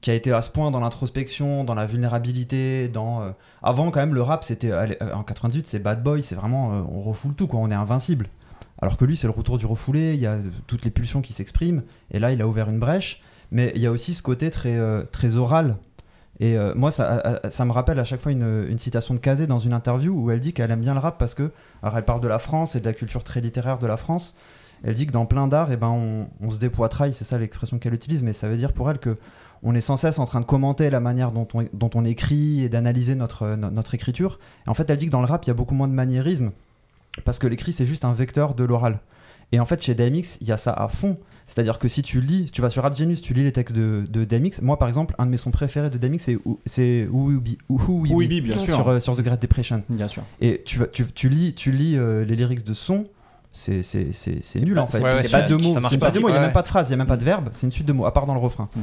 qui a été à ce point dans l'introspection, dans la vulnérabilité, dans... euh, Avant quand même le rap c'était... euh, En 98 c'est Bad Boy, c'est vraiment... on refoule tout quoi, on est invincible. Alors que lui c'est le retour du refoulé, il y a toutes les pulsions qui s'expriment, et là il a ouvert une brèche, mais il y a aussi ce côté très oral. Et euh, moi, ça, euh, euh, ça me rappelle à chaque fois une, citation de Kazé dans une interview où elle dit qu'elle aime bien le rap parce que, alors elle parle de la France et de la culture très littéraire de la France. Elle dit que dans plein d'arts, eh ben, on, se dépoitraille, c'est ça l'expression qu'elle utilise, mais ça veut dire pour elle que on est sans cesse en train de commenter la manière dont on, écrit et d'analyser notre, no- notre écriture. Et en fait, elle dit que dans le rap, il y a beaucoup moins de maniérisme parce que l'écrit, c'est juste un vecteur de l'oral. Et en fait, chez DMX, il y a ça à fond. C'est-à-dire que si tu lis, tu vas sur Rap Genius, tu lis les textes de, de DMX. Moi, par exemple, un de mes sons préférés de DMX, c'est Who- c'est Who We Be- bien sûr. sur, euh, sur The Great Depression. Bien sûr. Et tu, tu, tu lis, tu lis euh, les lyrics de son, c'est nul pas- en fait. c'est- ouais, c'est c'est pas de mots, c'est pas. suite de mots, il n'y a Ouais. même pas de phrase, il n'y a même pas de verbe, c'est une suite de mots, à part dans le refrain. Mhm.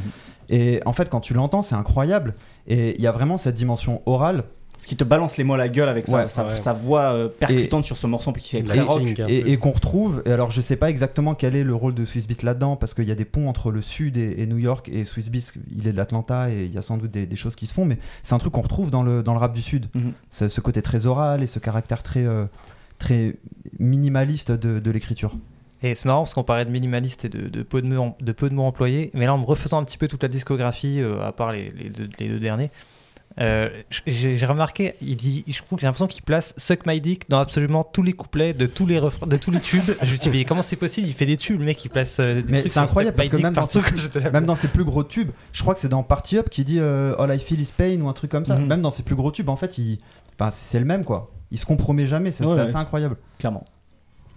Et en fait, quand tu l'entends, c'est incroyable. Et il y a vraiment cette dimension orale. Ce qui te balance les mots à la gueule avec sa, Ouais, sa, ouais. sa voix euh, percutante sur ce morceau, puis qui est très rock. Et, qu'on retrouve. Et alors, je sais pas exactement quel est le rôle de Swiss Beats là-dedans, parce qu'il y a des ponts entre le sud et, et New York et Swiss Beats. Il est de l'Atlanta et il y a sans doute des, des choses qui se font, mais c'est un truc qu'on retrouve dans le, dans le rap du sud. Mhm. Ce côté très oral et ce caractère très, euh, très minimaliste de, de l'écriture. Et c'est marrant parce qu'on parlait de minimaliste et de, de peu de, mots, de peu de mots employés. Mais là, en me refaisant un petit peu toute la discographie, euh, à part les, les deux, les deux derniers, Euh, j'ai remarqué, il dit, je trouve j'ai l'impression qu'il place Suck My Dick dans absolument tous les couplets de tous les refrains, de tous les tubes. Je me suis dit, mais comment c'est possible? Il fait des tubes, le mec, il place euh, des Mais c'est sur incroyable parce que même dans, ses, même dans plus gros tubes, je crois que c'est dans Party Up qui dit euh, All I Feel Is Pain ou un truc comme ça. Mhm. Même dans ses plus gros tubes, en fait, il, c'est le même quoi. Il se compromet jamais, c'est Ouais, c'est ouais. assez incroyable. Clairement.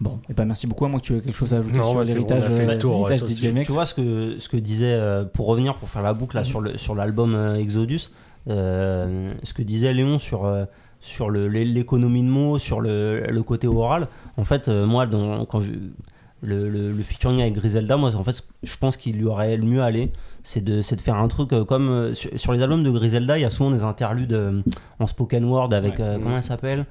Bon, et ben merci beaucoup. À moi que tu as quelque chose à ajouter Non, sur ouais, bon, l'héritage on a fait le euh, ouais, des ça, DMX. Tu vois ce que, ce que disait, euh, pour revenir, pour faire la boucle là, Mhm. sur le sur l'album euh, Exodus, ce que disait Léon sur, euh, sur l'économie de mots, sur le, le côté oral. En fait, euh, moi, dans, quand je, le, le, le featuring avec Griselda, moi, en fait, je pense qu'il lui aurait le mieux allé, c'est de, c'est de faire un truc euh, comme euh, sur, sur les albums de Griselda, il y a souvent des interludes euh, en spoken word avec, Ouais. euh, comment elle s'appelle?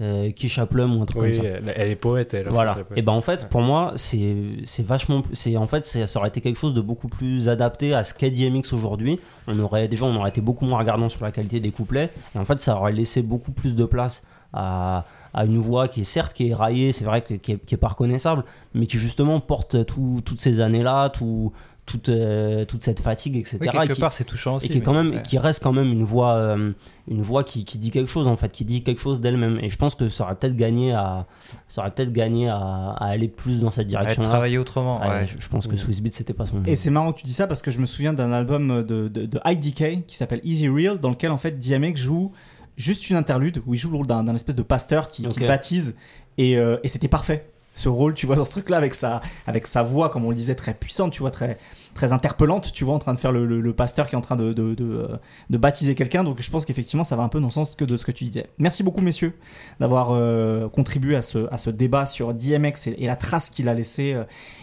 Euh, Kisha Plum ou un truc Oui, comme ça. elle, elle est poète, elle. Voilà. peut- Et ben en fait, Ouais. pour moi, c'est c'est vachement, c'est en fait, ça aurait été quelque chose de beaucoup plus adapté à ce qu'est DMX aujourd'hui. On aurait déjà, on aurait été beaucoup moins regardant sur la qualité des couplets. Et en fait, ça aurait laissé beaucoup plus de place à, à une voix qui est certes qui est éraillée, c'est vrai que, qui, est, qui est pas reconnaissable, mais qui justement porte tout- toutes ces années-là, tout, toute, euh, toute cette fatigue, etc. Oui, et qui- part, c'est touchant aussi. et qui est quand mais- même ouais. qui reste quand même une voix euh, une voix qui, qui dit quelque chose en fait qui dit quelque chose d'elle-même et je pense que ça aurait peut-être gagné à ça aurait peut-être gagné à, à aller plus dans cette direction là travailler autrement. ouais. je, je pense que Mm. Swiss Beat c'était pas son Et c'est marrant que tu dis ça parce que je me souviens d'un album de, de, de IDK qui s'appelle Easy Real dans lequel en fait DMX joue juste une interlude où il joue le rôle d'un espèce de pasteur qui, baptise et, euh, et c'était parfait ce rôle tu vois dans ce truc là avec sa, avec sa voix comme on le disait très puissante tu vois très, très interpellante tu vois en train de faire le, le- pasteur qui est en train de, de, euh, de baptiser quelqu'un. Donc je pense qu'effectivement ça va un peu dans le sens que de ce que tu disais. Merci beaucoup messieurs d'avoir euh, contribué à ce, à ce débat sur DMX et, la trace qu'il a laissée euh,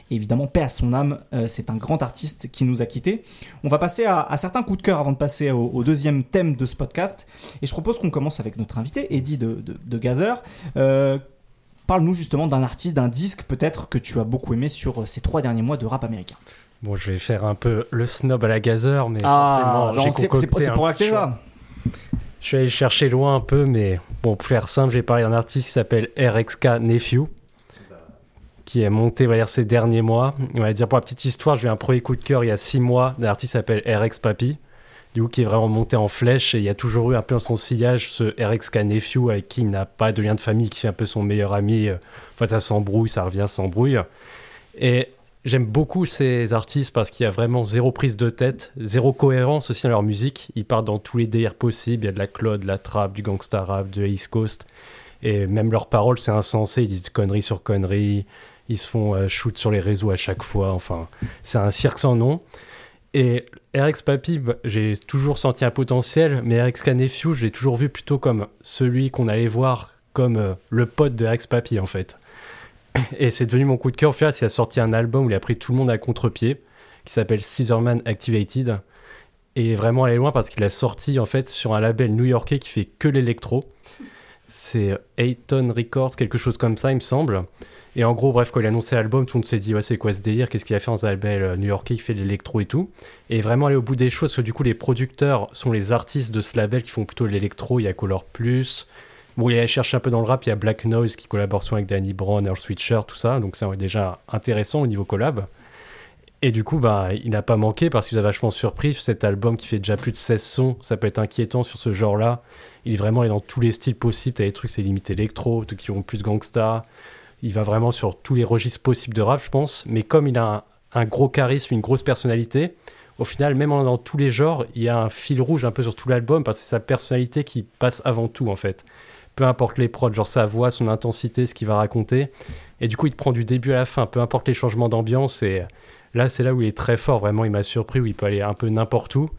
évidemment paix à son âme. C'est un grand artiste qui nous a quittés. On va passer à, certains coups de cœur avant de passer au, deuxième thème de ce podcast. Et je propose qu'on commence avec notre invité Eddie de, de, Gazer Parle-nous justement d'un artiste, d'un disque peut-être que tu as beaucoup aimé sur ces trois derniers mois de rap américain. Bon, je vais faire un peu le snob à la gazeur, mais Ah, forcément, c'est pour la. Je suis allé chercher loin un peu, mais bon, pour faire simple, j'ai parlé d'un artiste qui s'appelle RXK Nephew, qui est monté, on va dire, ces derniers mois. On va dire, pour la petite histoire, j'ai eu un premier coup de cœur il y a six mois d'un artiste qui s'appelle RX Papi, du coup, qui est vraiment monté en flèche, et il y a toujours eu un peu dans son sillage ce RXK Nephew avec qui il n'a pas de lien de famille, qui est un peu son meilleur ami. euh, Enfin, ça s'embrouille, ça revient, s'embrouille. Et J'aime beaucoup ces artistes parce qu'il y a vraiment zéro prise de tête, zéro cohérence aussi dans leur musique. Ils partent dans tous les délires possibles. Il y a de la cloud, de la trap, du gangsta rap, de East Coast. Et même leurs paroles, c'est insensé. Ils disent conneries sur conneries. Ils se font euh, shoot sur les réseaux à chaque fois. Enfin, c'est un cirque sans nom. Et RX Papi, bah, j'ai toujours senti un potentiel, mais RX je l'ai toujours vu plutôt comme celui qu'on allait voir comme euh, le pote de RX Papi, en fait. Et c'est devenu mon coup de cœur. Au final, il a sorti un album où il a pris tout le monde à contre-pied, qui s'appelle Scissorman Activated. Et vraiment allé loin parce qu'il a sorti en fait sur un label new-yorkais qui fait que l'électro. C'est Ayton Records, quelque chose comme ça, il me semble. Et en gros, bref, quand il a annoncé l'album, tout le monde s'est dit, ouais, c'est quoi ce délire? Qu'est-ce qu'il a fait label euh, new-yorkais qui fait de l'électro et tout? Et vraiment aller au bout des choses, parce que du coup, les producteurs sont les artistes de ce label qui font plutôt de l'électro. Il y a Color Plus. Bon, il a cherché un peu dans le rap, il y a Black Noise qui collabore souvent avec Danny Brown, Earl Switcher, tout ça. Donc, c'est déjà intéressant au niveau collab. Et du coup, bah, il n'a pas manqué parce qu'il nous a vachement surpris. Cet album qui fait déjà plus de 16 sons, ça peut être inquiétant sur ce genre-là. Il est vraiment dans tous les styles possibles. T'as des trucs, c'est limite électro, trucs qui vont plus gangsta. Il va vraiment sur tous les registres possibles de rap, je pense. Mais comme il a un, gros charisme, une grosse personnalité, au final, même dans tous les genres, il y a un fil rouge un peu sur tout l'album parce que c'est sa personnalité qui passe avant tout, en fait. Peu importe les prods, genre sa voix, son intensité, ce qu'il va raconter. Et du coup, il te prend du début à la fin, peu importe les changements d'ambiance. Et là, c'est là où il est très fort. Vraiment, il m'a surpris, où il peut aller un peu n'importe où.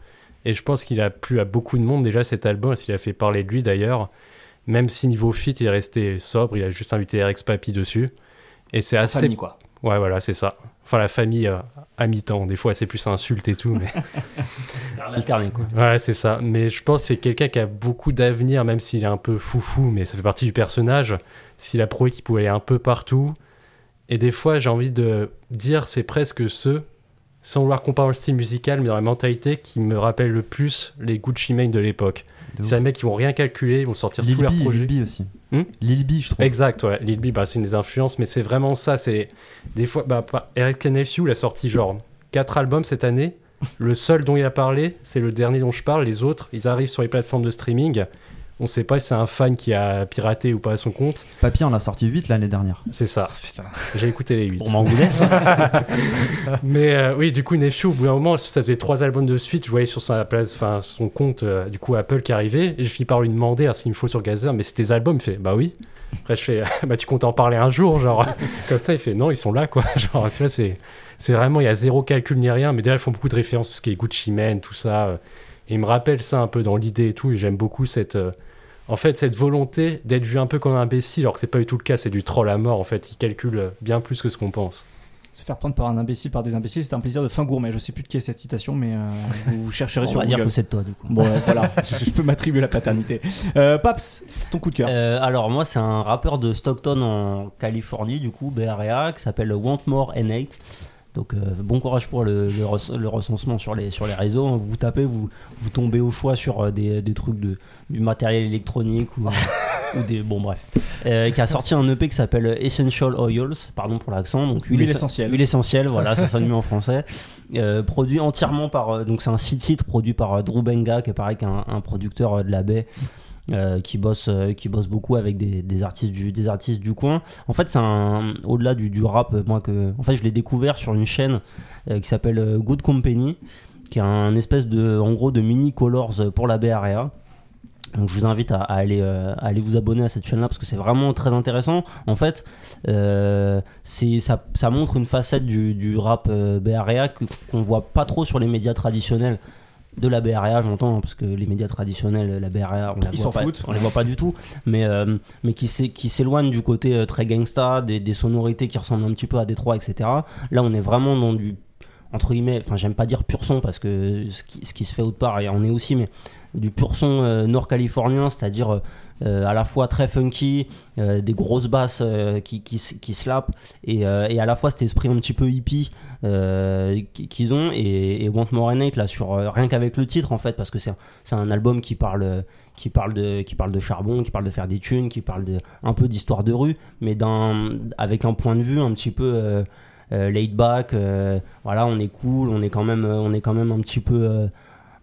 Et je pense qu'il a plu à beaucoup de monde déjà cet album, s'il a fait parler de lui d'ailleurs. Même si niveau fit, il est resté sobre, il a juste invité RX Papi dessus. Et c'est assez. Famille, quoi. Ouais, voilà, c'est ça. Enfin, la famille euh, à mi-temps. Des fois, c'est plus insulte et tout. Mais... Alterné, quoi. ouais, c'est ça. Mais je pense que c'est quelqu'un qui a beaucoup d'avenir, même s'il est un peu foufou, mais ça fait partie du personnage. S'il a prouvé qu'il pouvait aller un peu partout. Et des fois, j'ai envie de dire, c'est presque ceux, sans vouloir comparer le style musical, mais dans la mentalité, qui me rappellent le plus les Gucci Mane de l'époque. C'est un mec qui vont rien calculer, ils vont sortir Lil tous leurs B, projets. Lil B aussi. Hmm Lil B, je trouve. Exact, ouais. Lil B, bah, c'est une des influences, mais c'est vraiment ça. C'est des fois, bah, pas- Eric Nephew, il a sorti genre 4 albums cette année. Le seul dont il a parlé, c'est le dernier dont je parle. Les autres, ils arrivent sur les plateformes de streaming. On sait pas si c'est un fan qui a piraté ou pas son compte. Papy en a sorti 8 l'année dernière. C'est ça. Putain. J'ai écouté les 8. Pour m'engoulait, ça. Mais euh, oui, du coup, Nephew, au bout d'un moment, ça faisait trois albums de suite. Je voyais sur sa place, enfin, son compte, euh, du coup, Apple qui arrivait. Et je finis par lui demander ah, s'il me faut sur Gazer. Mais c'est tes albums Il fait bah oui. Après, je fais bah tu comptes en parler un jour, genre. Comme ça, il fait non, ils sont là, quoi. Genre, tu vois, c'est, c'est vraiment, il y a zéro calcul ni rien. Mais derrière, ils font beaucoup de références, tout ce qui est Gucci Mane, tout ça. euh. Ils me rappellent ça un peu dans l'idée et tout. Et j'aime beaucoup cette. euh, en fait, cette volonté d'être vu un peu comme un imbécile, alors que c'est pas du tout le cas, c'est du troll à mort. En fait, ils calculent bien plus que ce qu'on pense. Se faire prendre par un imbécile par des imbéciles, c'est un plaisir de fin gourmet. Je sais plus de qui est cette citation, mais euh, vous, vous chercherez On sur va dire Google. que c'est de toi, du coup. Bon, euh, voilà, je, je peux m'attribuer la paternité. Euh, Paps, ton coup de cœur. Euh, alors moi c'est un rappeur de Stockton en Californie du coup Area qui s'appelle Want More N8 donc euh, bon courage pour le, le rec- le recensement sur les, sur les réseaux hein. vous tapez vous, vous tombez au choix sur euh, des, des trucs de, du matériel électronique ou, ou des bon bref Euh, qui a sorti un EP qui s'appelle Essential Oils pardon pour l'accent donc Huile essen- essentielle. huile essentielle voilà ça sonne mieux en français Euh, produit entièrement par donc c'est un site titre produit par Drew Benga qui est pareil qu'un un producteur de la baie euh, qui bosse euh, qui bosse beaucoup avec des, artistes du des artistes du coin. En fait c'est un au-delà du, du rap euh, moi que en fait je l'ai découvert sur une chaîne qui s'appelle Good Company qui est un espèce de en gros de mini colors pour la Area donc je vous invite à, aller, aller vous abonner à cette chaîne-là parce que c'est vraiment très intéressant. En fait, euh, ça, ça montre une facette du, du rap euh, que- qu'on voit pas trop sur les médias traditionnels de la Area, j'entends, hein, parce que les médias traditionnels, la Area, on, la Ils voit pas, foutent. on les voit pas du tout, mais, euh, mais qui s'é- qui s'éloignent du côté euh, très gangsta, des, des sonorités qui ressemblent un petit peu à Détroit, etc. Là, on est vraiment dans du entre guillemets, enfin j'aime pas dire pur son parce que ce qui, ce qui se fait autre part, et on est aussi, mais du pur son euh, nord-californien, c'est-à-dire à la fois très funky, euh, des grosses basses euh, qui, qui, s- qui slapent, et, euh, à la fois cet esprit un petit peu hippie euh, qui- qu'ils ont, et, Want More and Hate, là, sur, euh, rien qu'avec le titre en fait, parce que c'est un, album qui parle, qui, parle de, qui parle de charbon, qui parle de faire des thunes, qui parle de, un peu d'histoire de rue, mais avec un point de vue un petit peu... euh, euh, laid back, euh, voilà, on est cool, on est quand même, euh, on est quand même un petit peu, euh,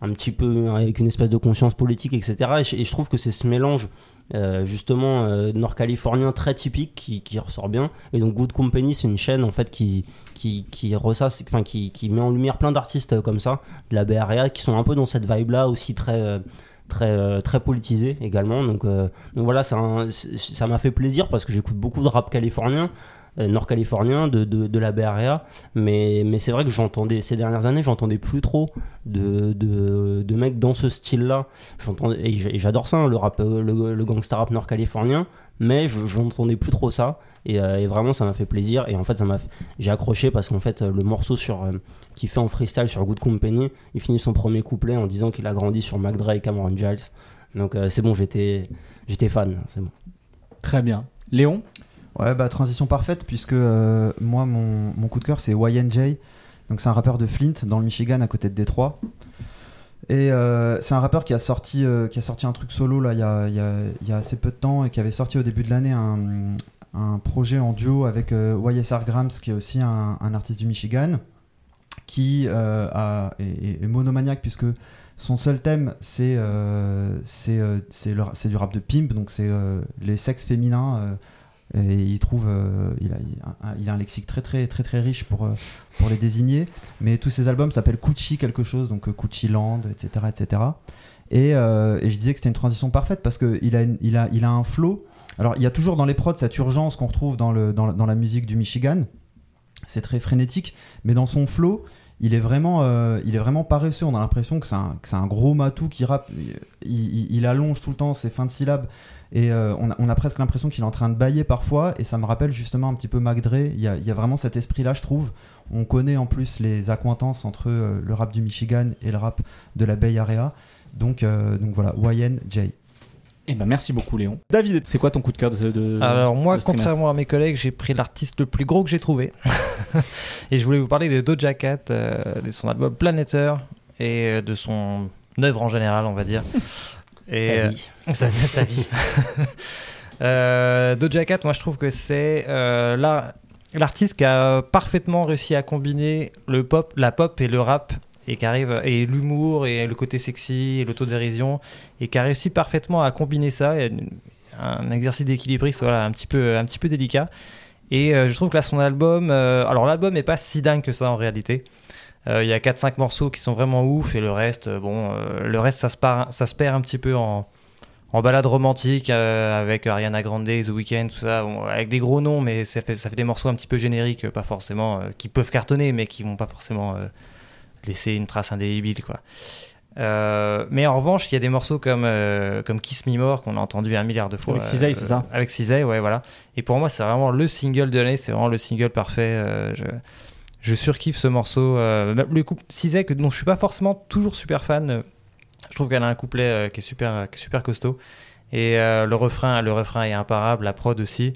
un petit peu avec une espèce de conscience politique, etc. Et je, trouve que c'est ce mélange euh, justement euh, nord-californien très typique qui, qui ressort bien. Et donc Good Company, c'est une chaîne en fait qui qui qui ressasse, enfin qui, qui met en lumière plein d'artistes euh, comme ça de la Bay qui sont un peu dans cette vibe là aussi très très très politisé également donc, donc voilà ça m'a fait plaisir parce que j'écoute beaucoup de rap californien nord-californien de, de, la Area. Mais, mais c'est vrai que j'entendais ces dernières années j'entendais plus trop de, de, mecs dans ce style là j'entendais et j'adore ça hein, le rap euh, le, gangsta rap nord-californien. Mais je j'entendais plus trop ça. Et, euh, et vraiment ça m'a fait plaisir. Et en fait ça m'a j'ai accroché parce qu'en fait euh, le morceau sur euh, qu'il fait en freestyle sur Good Company il finit son premier couplet en disant qu'il a grandi sur Mac Dre et Cameron Giles. Donc euh, c'est bon j'étais j'étais fan c'est bon. Très bien. Léon? Ouais, bah transition parfaite puisque euh, moi mon, mon coup de cœur c'est YNJ. Donc c'est un rappeur de Flint dans le Michigan à côté de Détroit. Et euh, c'est un rappeur qui a sorti euh, qui a sorti un truc solo il y a, y y a assez peu de temps et qui avait sorti au début de l'année un, un projet en duo avec YSR Grams qui est aussi un, artiste du Michigan qui a, est, monomaniaque puisque son seul thème c'est c'est du rap de pimp donc c'est les sexes féminins et il trouve euh, il, a, il, a, un- lexique très très très très riche pour euh, pour les désigner. Mais tous ses albums s'appellent Coochie quelque chose donc euh, Land etc etc et, euh, et je disais que c'était une transition parfaite parce que il a il a il a un flow. Alors il y a toujours dans les prods cette urgence qu'on retrouve dans le dans la musique du Michigan. C'est très frénétique mais dans son flow il est vraiment euh, il est vraiment paresseux on a l'impression que c'est un, gros matou qui rappe il, allonge tout le temps ses fins de syllabes et euh, on, a, presque l'impression qu'il est en train de bailler parfois, et ça me rappelle justement un petit peu Mac Dre. Il y a, vraiment cet esprit-là, je trouve. On connaît en plus les accointances entre euh, le rap du Michigan et le rap de la Bay Area. Donc, donc voilà, YNJ. Eh ben merci beaucoup Léon. David, c'est quoi ton coup de cœur de, de- Alors moi, de contrairement à mes collègues, j'ai pris l'artiste le plus gros que j'ai trouvé. et je voulais vous parler de Doja Cat, euh, de son album Planeter et euh, de son œuvre en général, on va dire. Et, Sa euh, vie. sa, sa- sa vie. Euh, Doja Cat, moi je trouve que c'est euh, là l'artiste qui a parfaitement réussi à combiner le pop, la pop et le rap et qui arrive et l'humour et le côté sexy et l'autodérision et qui a réussi parfaitement à combiner ça. Un exercice d'équilibriste voilà, un petit peu un petit peu délicat. Et euh, je trouve que là son album, euh, alors l'album est pas si dingue que ça en réalité. Euh, Il y a 4-5 morceaux qui sont vraiment ouf et le reste, bon, le reste ça se, ça se perd un petit peu en, en balade romantique avec Ariana Grande, The Weeknd, tout ça, avec des gros noms, mais ça fait, ça fait des morceaux un petit peu génériques, pas forcément, qui peuvent cartonner, mais qui vont pas forcément laisser une trace indélébile, quoi. Euh, mais en revanche, il y a des morceaux comme, euh, comme Kiss Me More qu'on a entendu un milliard de fois. Avec Cizay, c'est ça Avec Cizay, ouais, voilà. Et pour moi, c'est vraiment le single de l'année, c'est vraiment le single parfait. euh, je, je surkiffe ce morceau. euh, même le couple Cizay, que, dont je suis pas forcément toujours super fan, euh, je trouve qu'elle a un couplet euh, qui, est super, qui est super costaud. Et euh, le, refrain, le refrain est imparable, la prod aussi.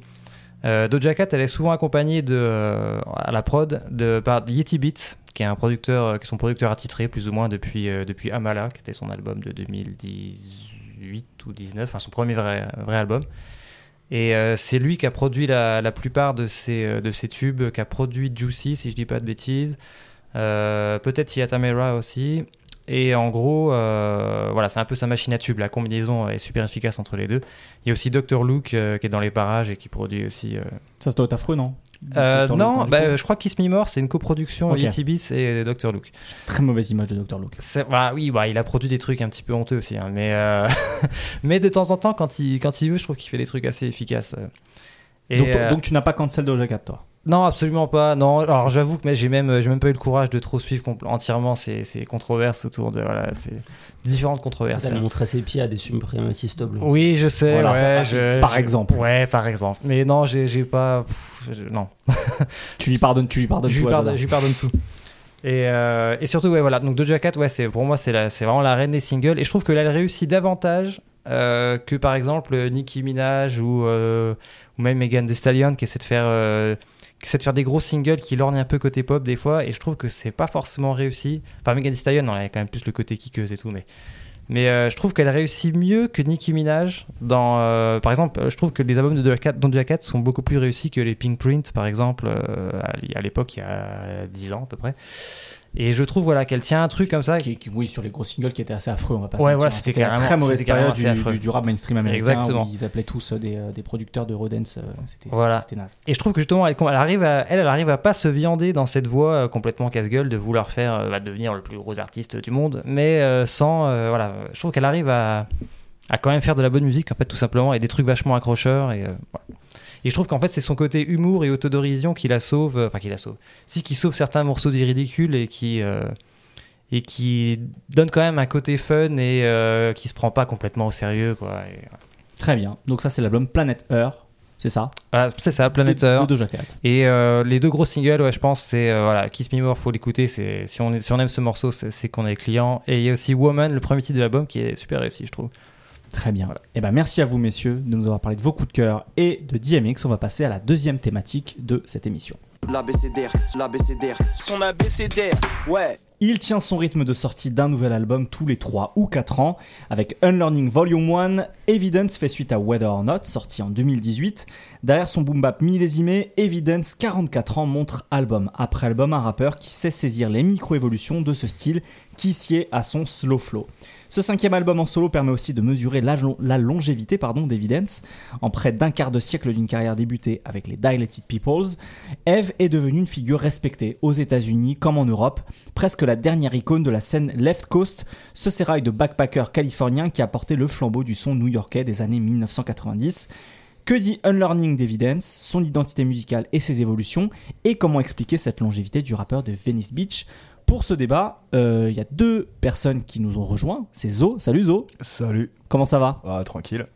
Euh, Doja Cat, elle est souvent accompagnée de, euh, à la prod de, par Yeti Beats, qui est un producteur, euh, qui est son producteur attitré plus ou moins depuis, euh, depuis Amala, qui était son album de 2018 ou 19, enfin son premier vrai, album. Et euh, c'est lui qui a produit la, plupart de ces tubes, qui a produit Juicy, si je dis pas de bêtises. Peut-être Yatamera aussi. Et en gros, euh, voilà, c'est un peu sa machine à tube. La combinaison est super efficace entre les deux. Il y a aussi Dr. Luke euh, qui est dans les parages et qui produit aussi. euh, Ça, ça doit être affreux, non non, bah, je crois que Kiss Me More, c'est une coproduction Ok. Yeti et Dr. Luke. Très mauvaise image de Dr. Luke. Bah, oui, bah, il a produit des trucs un petit peu honteux aussi. hein, mais, mais de temps en temps, quand il, quand il veut, je trouve qu'il fait des trucs assez efficaces. Et, donc, toi- donc tu n'as pas cancel Doja Cat, toi? Non, absolument pas. Non, alors j'avoue que mais j'ai même, j'ai même pas eu le courage de trop suivre entièrement ces, ces controverses autour de voilà, ces différentes controverses. Elle montrait ses pieds à des suprémacistes blancs. Oui, je sais. Voilà. ouais, je- Par je- exemple. Ouais, par exemple. Mais non, j'ai, j'ai pas. pff, je- non. Tu lui pardonnes, tu lui pardonnes je, lui tout, pardonne, Ajada. je lui pardonne tout. Et, euh, et surtout, ouais, voilà. Donc Doja Cat, ouais, c'est pour moi, c'est la- c'est vraiment la reine des singles. Et je trouve que là, elle réussit davantage euh, que par exemple Nicki Minaj ou, euh, ou même Megan Thee Stallion qui essaie de faire. Essaie de faire des gros singles qui lorgnent un peu côté pop des fois et je trouve que c'est pas forcément réussi. Enfin Megan Thee Stallion non, elle a quand même plus le côté kickeuse et tout mais mais euh, je trouve qu'elle réussit mieux que Nicki Minaj dans euh, par exemple euh, je trouve que les albums de Doja Cat, Doja sont beaucoup plus réussis que les Pink Print par exemple à l'époque il y a 10 ans à peu près et je trouve voilà qu'elle tient un truc comme ça Qui- qui- oui, sur les gros singles qui étaient assez affreux, on va pas Ouais, voilà, c'était la très mauvaise période du, affreux. du, du rap mainstream américain Exactement. où ils appelaient tous euh, des, euh, des producteurs de Rodents. euh, C'était Voilà. naze. Et je trouve que justement, elle, elle arrive à, elle, elle arrive à pas se viander dans cette voie complètement casse-gueule de vouloir faire, devenir le plus gros artiste du monde, mais sans, euh, voilà, je trouve qu'elle arrive à, à quand même faire de la bonne musique, en fait, tout simplement, et des trucs vachement accrocheurs, et, euh, voilà. Et je trouve qu'en fait, c'est son côté humour et autodérision qui la sauve, euh, enfin, qui la sauve, si, qui sauve certains morceaux du ridicule et qui, euh, et qui donne quand même un côté fun et euh, qui se prend pas complètement au sérieux, quoi. Et, Très bien. Donc, ça, c'est l'album Planet Earth. C'est ça? Voilà, c'est ça, Planet de, Earth. de Doja Cat. Et euh, les deux gros singles, ouais, je pense, c'est euh, voilà, Kiss Me More, faut l'écouter. C'est si on est, si on aime ce morceau, c'est qu'on est client. Et il y a aussi Woman, le premier titre de l'album, qui est super réussi, je trouve. Très bien. Et ben merci à vous, messieurs, de nous avoir parlé de vos coups de cœur et de DMX. On va passer à la deuxième thématique de cette émission. L'ABCDR, l'ABCDR. Son abécédaire, ouais. Il tient son rythme de sortie d'un nouvel album tous les 3 ou 4 ans. Avec Unlearning Volume 1, Evidence fait suite à Whether or Not, sorti en 2018. Derrière son boom bap millésimé, Evidence, 44 ans, montre album après album un rappeur qui sait saisir les micro-évolutions de ce style qui sied à son slow flow. Ce cinquième album en solo permet aussi de mesurer la, lo- la longévité d'Evidence. En près d'un quart de siècle d'une carrière débutée avec les Dilated Peoples, Eve est devenue une figure respectée aux États-Unis comme en Europe, presque la dernière icône de la scène left coast, ce sérail de backpacker californien qui a porté le flambeau du son new-yorkais des années 1990. Que dit Unlearning d'Evidence, son identité musicale et ses évolutions, et comment expliquer cette longévité du rappeur de Venice Beach? Pour ce débat, euh, il y a deux personnes qui nous ont rejoints. C'est Zo. Salut Zo. Salut, Comment ça va? Ah, tranquille,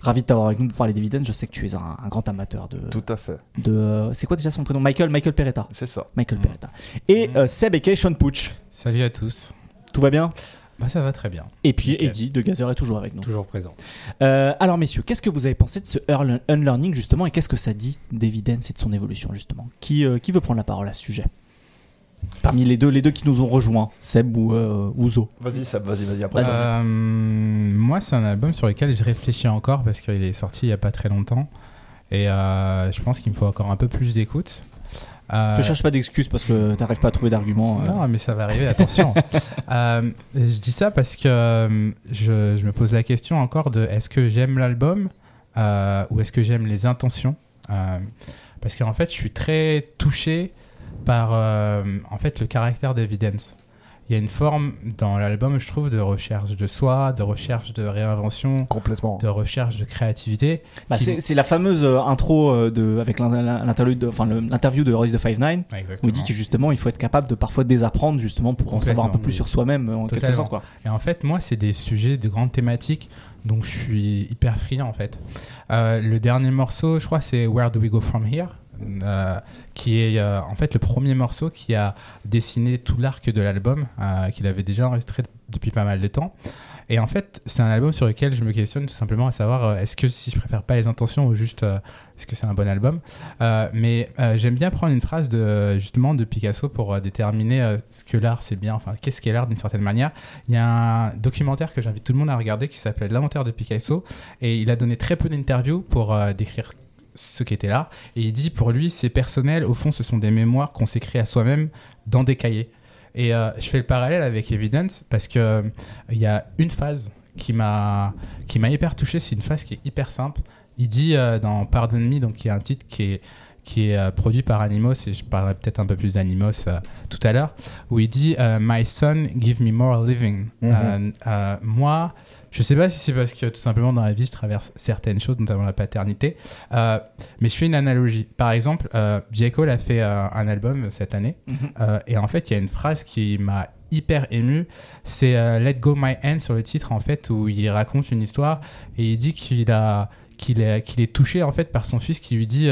Ravi de t'avoir avec nous pour parler d'Evidence. Je sais que tu es un, un grand amateur de. tout à fait, de euh, c'est quoi déjà son prénom? Michael Michael Peretta. c'est ça. Michael Peretta. Et euh, Seb et Sean Pooch. Salut à tous. Tout va bien? Bah, ça va très bien. Et puis. Eddie de Gazer est toujours avec nous. Toujours présent. Euh, alors messieurs, qu'est-ce que vous avez pensé de ce unlearning justement et qu'est-ce que ça dit d'Evidence et de son évolution justement? Qui, euh, qui veut prendre la parole à ce sujet? Parmi les deux, les deux qui nous ont rejoints, Seb ou, euh, ou Zo. Vas-y, Seb, vas-y, vas-y, après. Vas-y. Euh, moi, c'est un album sur lequel je réfléchis encore parce qu'il est sorti il n'y a pas très longtemps. Et euh, je pense qu'il me faut encore un peu plus d'écoute. Euh, Te cherche pas d'excuses parce que t'arrives pas à trouver d'arguments. euh. Non, mais ça va arriver, attention. Euh, je dis ça parce que euh, je, je me pose la question encore de est-ce que j'aime l'album euh, ou est-ce que j'aime les intentions Euh, Parce qu'en fait, je suis très touché par euh, en fait, le caractère d'Evidence. Il y a une forme dans l'album, je trouve, de recherche de soi, de recherche de réinvention, Complètement. de recherche de créativité. Bah, qui- c'est c'est la fameuse euh, intro euh, de, avec l'interlude enfin, l'interview de Royce de Five Nine où il dit que justement il faut être capable de parfois désapprendre justement pour en savoir un peu plus sur soi-même en quelque Totalement. sorte quoi. Et en fait, moi, c'est des sujets, de grandes thématiques, donc je suis hyper friand en fait. Euh, le dernier morceau, je crois, c'est Where Do We Go From Here? Qui est euh, en fait le premier morceau qui a dessiné tout l'arc de l'album, euh, qu'il avait déjà enregistré depuis pas mal de temps. Et en fait, c'est un album sur lequel je me questionne tout simplement à savoir euh, est-ce que si je préfère pas les intentions ou juste euh, est-ce que c'est un bon album. Euh, mais euh, j'aime bien prendre une phrase de justement de Picasso pour euh, déterminer euh, ce que l'art c'est bien, enfin qu'est-ce qu'est l'art d'une certaine manière. Il y a un documentaire que j'invite tout le monde à regarder qui s'appelle L'inventaire de Picasso et il a donné très peu d'interviews pour euh, décrire ce qu'était l'art et il dit pour lui c'est personnel. Au fond ce sont des mémoires qu'on s'écrit à soi-même dans des cahiers. Et euh, je fais le parallèle avec Evidence parce que euh, il y a une phase qui m'a qui m'a hyper touché. C'est une phase qui est hyper simple. Il dit euh, dans Pardon Me donc qui est un titre qui est qui est produit par Animos et je parlerai peut-être un peu plus d'Animos tout à l'heure où il dit My son give me more living. Euh, moi je sais pas si c'est parce que tout simplement dans la vie je traverse certaines choses notamment la paternité euh, mais je fais une analogie par exemple euh, J. Cole a fait euh, un album cette année euh, et en fait, il y a une phrase qui m'a hyper ému. C'est Let Go My Hand sur le titre, en fait, où il raconte une histoire et il dit qu'il a qu'il est, qu'il est touché en fait par son fils qui lui dit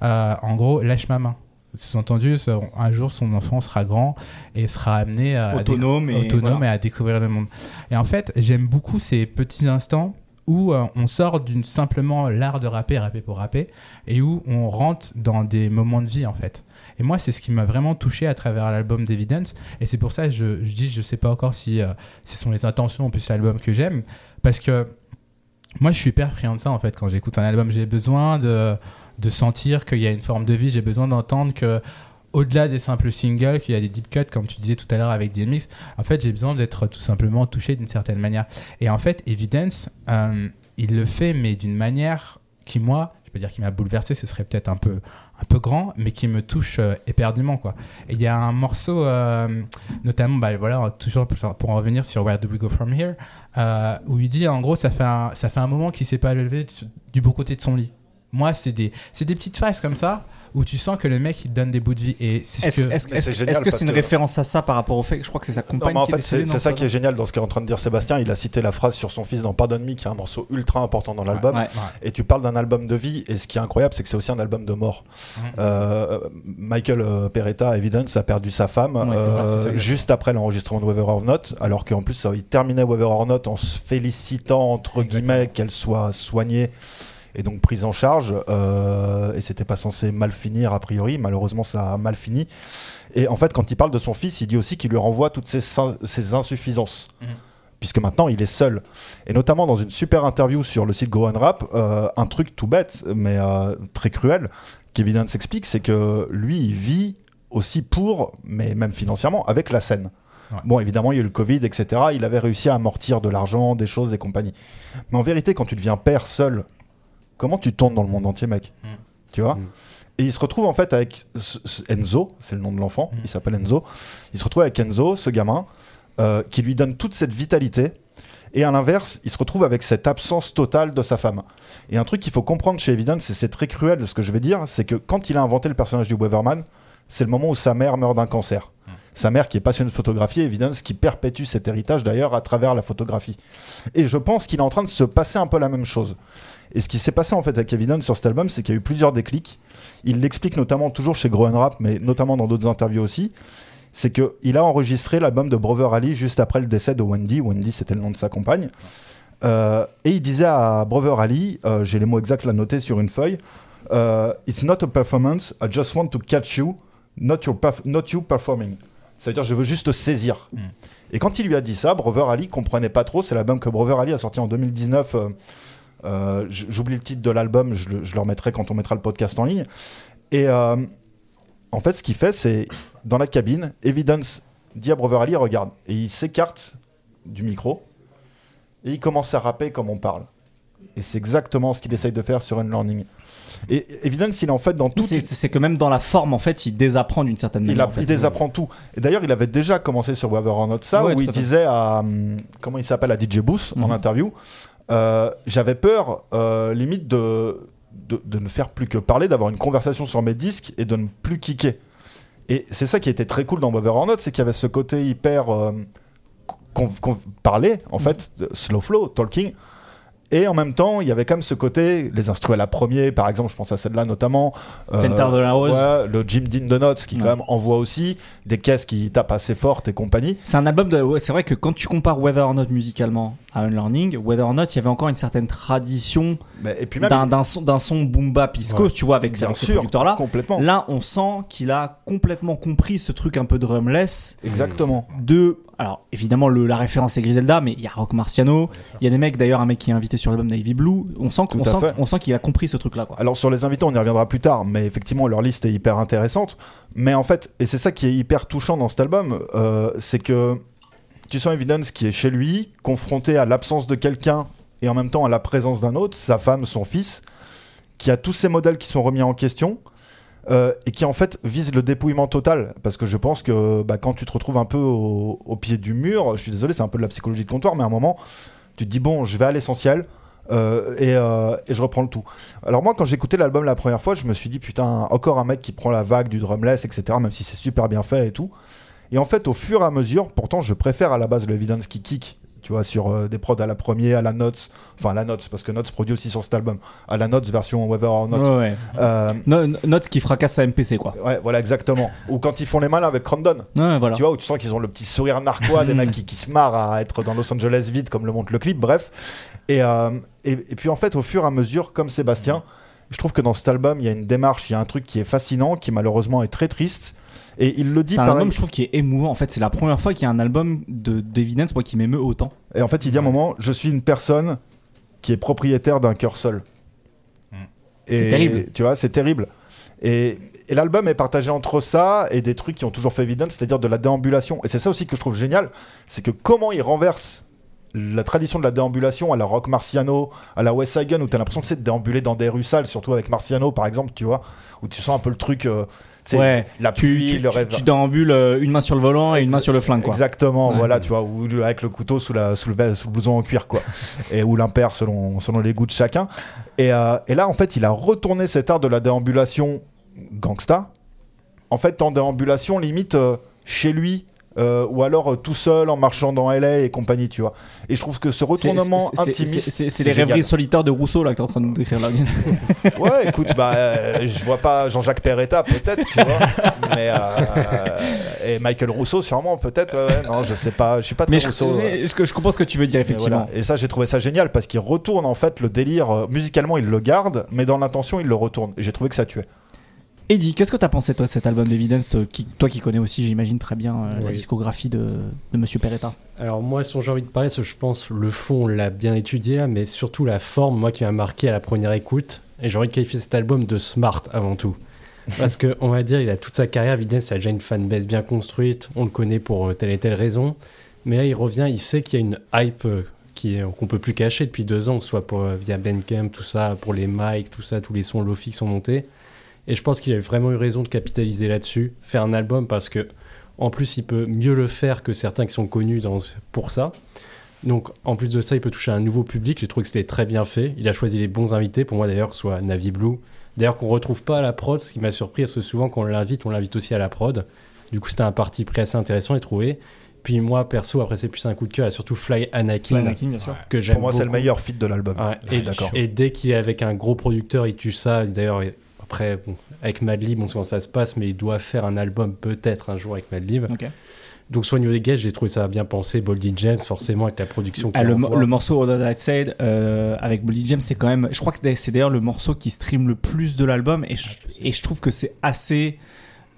en gros lâche ma main sous-entendu un jour son enfant sera grand et sera amené à Autonome et autonome voilà. et à découvrir le monde et en fait j'aime beaucoup ces petits instants où euh, on sort d'une simplement l'art de rapper rapper pour rapper et où on rentre dans des moments de vie en fait et moi, c'est ce qui m'a vraiment touché à travers l'album d'Evidence. Et c'est pour ça que je, je dis, je sais pas encore si euh, ce sont les intentions en plus l'album que j'aime. Parce que moi, je suis hyper friand de ça en fait. Quand j'écoute un album, j'ai besoin de, de sentir qu'il y a une forme de vie. J'ai besoin d'entendre que au-delà des simples singles, qu'il y a des deep cuts, comme tu disais tout à l'heure avec DMX, en fait, j'ai besoin d'être tout simplement touché d'une certaine manière. Et en fait, Evidence, euh, il le fait, mais d'une manière qui, moi, je peux dire qui m'a bouleversé, ce serait peut-être un peu, un peu grand, mais qui me touche euh, éperdument. Quoi. Et il y a un morceau, euh, notamment, bah, voilà, toujours pour, en revenir sur Where Do We Go From Here, où il dit en gros, ça fait un, ça fait un moment qu'il s'est pas levé du- beau côté de son lit. Moi, c'est des, c'est des petites phrases comme ça où tu sens que le mec il donne des bouts de vie. Et c'est Est-ce ce que. est-ce- Mais est-ce- c'est génial est-ce que parce c'est une que- référence à ça par rapport au fait que je crois que c'est sa compagne en qui est fait, c'est décédée c'est non, ça pas qui est génial dans ce qu'est en train de dire Sébastien. Il a cité la phrase sur son fils dans Pardon Me, qui est un morceau ultra important dans l'album. Ouais. Et tu parles d'un album de vie, et ce qui est incroyable, c'est que c'est aussi un album de mort. Mhm. Euh, Michael euh, Peretta, Evidence, a perdu sa femme c'est ça, euh, c'est ça. juste après l'enregistrement de Weather or Not, alors qu'en plus, il terminait Weather or Not en se félicitant, entre guillemets, qu'elle soit soignée et donc prise en charge. euh, et c'était pas censé mal finir, a priori. Malheureusement, ça a mal fini. Et en fait, quand il parle de son fils, il dit aussi qu'il lui renvoie toutes ses, insuffisances. Mhm. Puisque maintenant il est seul. Et notamment dans une super interview sur le site Grow and Rap, euh, un truc tout bête, mais euh, très cruel, qu'Evidence s'explique, c'est que lui, il vit aussi pour, mais même financièrement, avec la scène. Ouais. Bon, évidemment, il y a eu le Covid, etc. Il avait réussi à amortir de l'argent, des choses et compagnie. Mais en vérité, quand tu deviens père seul, comment tu tournes dans le monde entier, mec Mm. Tu vois Mm. Et il se retrouve en fait avec ce- ce- Enzo, c'est le nom de l'enfant, Mm. il s'appelle Enzo. Il se retrouve avec Enzo, ce gamin, euh, qui lui donne toute cette vitalité. Et à l'inverse, il se retrouve avec cette absence totale de sa femme. Et un truc qu'il faut comprendre chez Evidence, et c'est très cruel ce que je vais dire, c'est que quand il a inventé le personnage du Weatherman, c'est le moment où sa mère meurt d'un cancer. Sa mère qui est passionnée de photographie, Evidence, qui perpétue cet héritage d'ailleurs à travers la photographie. Et je pense qu'il est en train de se passer un peu la même chose. Et ce qui s'est passé en fait avec Evidence sur cet album, c'est qu'il y a eu plusieurs déclics. Il l'explique notamment toujours chez Grow Rap, mais notamment dans d'autres interviews aussi. C'est qu'il a enregistré l'album de Brother Ali juste après le décès de Wendy. Wendy, c'était le nom de sa compagne. Euh, et il disait à Brother Ali, euh, j'ai les mots exacts là notés sur une feuille, euh, It's not a performance, I just want to catch you, not, your perf- not you performing. C'est-à-dire, je veux juste te saisir. Mm. Et quand il lui a dit ça, Brother Ali comprenait pas trop. C'est l'album que Brother Ali a sorti en 2019. Euh, euh, J'oublie le titre de l'album, je, le- je le remettrai quand on mettra le podcast en ligne. Et euh, en fait, ce qu'il fait, c'est dans la cabine, Evidence dit à Brother Ali, regarde, et il s'écarte du micro et il commence à rapper comme on parle. Et c'est exactement ce qu'il essaye de faire sur Unlearning. Et Evidence, il est en fait dans tout. C'est que même dans la forme, en fait, il désapprend d'une certaine Il, manière. a- en fait. il désapprend tout. Et d'ailleurs, il avait déjà commencé sur Whether or Not ça, Ouais, où il disait à. hum, Comment il s'appelle À DJ Booth, en Mhm. interview. Euh, J'avais peur, euh, limite, de, de, de ne faire plus que parler, d'avoir une conversation sur mes disques et de ne plus kicker. Et c'est ça qui était très cool dans Whether or Not, c'est qu'il y avait ce côté hyper. euh, qu'on parlait, en Mhm. fait, de slow flow, talking. Et en même temps, il y avait quand même ce côté, les instruments à la première, par exemple, je pense à celle-là notamment. euh, ouais, le Jim Dean de Notes qui Ouais. quand même envoie aussi des caisses qui tapent assez fortes et compagnie. C'est un album de. ouais, c'est vrai que quand tu compares Whether or Not musicalement à Unlearning, Whether or Not, il y avait encore une certaine tradition d'un son, d'un son boom bap Coast, tu vois, avec, bien avec ce sûr, producteur-là. complètement. Là, on sent qu'il a complètement compris ce truc un peu drumless Exactement. de. Alors, évidemment, le, la référence c'est Griselda, mais il y a Rock Marciano, il y a des mecs, d'ailleurs, un mec qui est invité sur l'album Navy Blue. On sent, sent, fait. on sent qu'il a compris ce truc-là, quoi. Alors sur les invités, on y reviendra plus tard, mais effectivement leur liste est hyper intéressante. Mais en fait, et c'est ça qui est hyper touchant dans cet album, euh, c'est que tu sens Evidence qui est chez lui, confronté à l'absence de quelqu'un et en même temps à la présence d'un autre, sa femme, son fils, qui a tous ces modèles qui sont remis en question. Euh, et qui en fait vise le dépouillement total parce que je pense que bah, quand tu te retrouves un peu au, pied du mur je suis désolé c'est un peu de la psychologie de comptoir mais à un moment tu te dis bon je vais à l'essentiel euh, et, euh, et je reprends le tout alors moi, quand j'écoutais l'album la première fois, je me suis dit, putain, encore un mec qui prend la vague du drumless, etc., même si c'est super bien fait et tout. Et en fait, au fur et à mesure, pourtant, je préfère à la base le Evidence qui kick, tu vois, sur euh, des prods à la première, à la Notes, enfin à la Notes, parce que Notes produit aussi sur cet album, à la Notes version Whether or Not. Ouais, ouais. Euh, No- no- Notes qui fracasse sa MPC, quoi. ouais, voilà, exactement. Ou quand ils font les malins avec Crandon. Ouais, voilà. Tu vois, où tu sens qu'ils ont le petit sourire narquois, des mecs qui, qui se marrent à être dans Los Angeles vide, comme le montre le clip, bref. Et, euh, et, et puis en fait, au fur et à mesure, comme Sébastien, je trouve que dans cet album, il y a une démarche, il y a un truc qui est fascinant, qui malheureusement est très triste. Et il le dit C'est un pareil. album, je trouve, qui est émouvant. En fait, c'est la première fois qu'il y a un album de d'Evidence, moi, qui m'émeut autant. Et en fait, il dit à un moment, je suis une personne qui est propriétaire d'un cœur seul. Et C'est terrible. Tu vois, c'est terrible. Et, et l'album est partagé entre ça et des trucs qui ont toujours fait évidence, c'est-à-dire de la déambulation. Et c'est ça aussi que je trouve génial, c'est que comment il renverse la tradition de la déambulation à la Rock Marciano, à la West Side Gun, où t'as l'impression que c'est de déambuler dans des rues sales, surtout avec Marciano par exemple, tu vois, où tu sens un peu le truc, euh, Ouais, la Tu, pluie, tu, le tu, rêve. tu déambules euh, une main sur le volant et une main sur le flingue, quoi. Exactement, Ouais. voilà, tu vois, ou le- avec le couteau sous, la, sous, le, sous le blouson en cuir, quoi. et ou l'impair selon, selon les goûts de chacun. Et, euh, et là, en fait, il a retourné cet art de la déambulation gangsta, en fait, en déambulation limite euh, chez lui. Euh, ou alors euh, tout seul en marchant dans LA et compagnie, tu vois. Et je trouve que ce retournement c'est- intimiste. c'est- les rêveries solitaires de Rousseau là que t'es en train de nous décrire là. Ouais, écoute, bah, euh, je vois pas Jean-Jacques Perretta, peut-être, tu vois. mais, euh, et Michael Rousseau, sûrement, peut-être. ouais, non, je sais pas, je suis pas très Mais je, Rousseau. ouais. mais je- je comprends ce que tu veux dire effectivement. voilà. Et ça, j'ai trouvé ça génial parce qu'il retourne en fait le délire. musicalement, il le garde, mais dans l'intention, il le retourne. Et j'ai trouvé que ça tuait. Eddie, qu'est-ce que t'as pensé toi de cet album d'Evidence euh, qui, Toi qui connais aussi, j'imagine très bien euh, la discographie de, de Monsieur Peretta. Alors moi, si j'ai envie de parler, je pense le fond, on l'a bien étudié, là, mais surtout la forme, moi qui m'a marqué à la première écoute. Et de qualifier cet album de smart avant tout. Parce que on va dire, il a toute sa carrière, Evidence, a déjà une fanbase bien construite, on le connaît pour euh, telle et telle raison. Mais là, il revient, il sait qu'il y a une hype qu'on peut plus cacher depuis deux ans, soit pour, via Bandcamp, tout ça, pour les mics, tout ça, tous les sons lofi qui sont montés. Et je pense qu'il a vraiment eu raison de capitaliser là-dessus, faire un album parce que en plus, il peut mieux le faire que certains qui sont connus dans, pour ça. Donc, en plus de ça, il peut toucher un nouveau public. J'ai trouvé que c'était très bien fait. Il a choisi les bons invités. Pour moi, d'ailleurs, que ce soit Navi Blue. D'ailleurs, qu'on retrouve pas à la prod, ce qui m'a surpris, parce que souvent, quand on l'invite, on l'invite aussi à la prod. Du coup, c'était un parti pris assez intéressant, j'ai trouvé. Puis moi, perso, après, c'est plus un coup de cœur, et surtout Fly Anakin, Anakin, bien sûr. que j'aime Pour moi, c'est le meilleur feat de l'album. Ouais, et, et dès qu'il est avec un gros producteur, il tue ça. D'ailleurs, et- après, bon, avec Madlib, on sait comment ça se passe, mais il doit faire un album peut-être un jour avec Madlib. Ok. Donc, soit au niveau des gages, j'ai trouvé ça bien pensé. Boldy James, forcément, avec la production. Ah, le, morceau All That Side euh, avec Bully James, c'est quand même. Je crois que c'est d'ailleurs le morceau qui stream le plus de l'album et je, et je trouve que c'est assez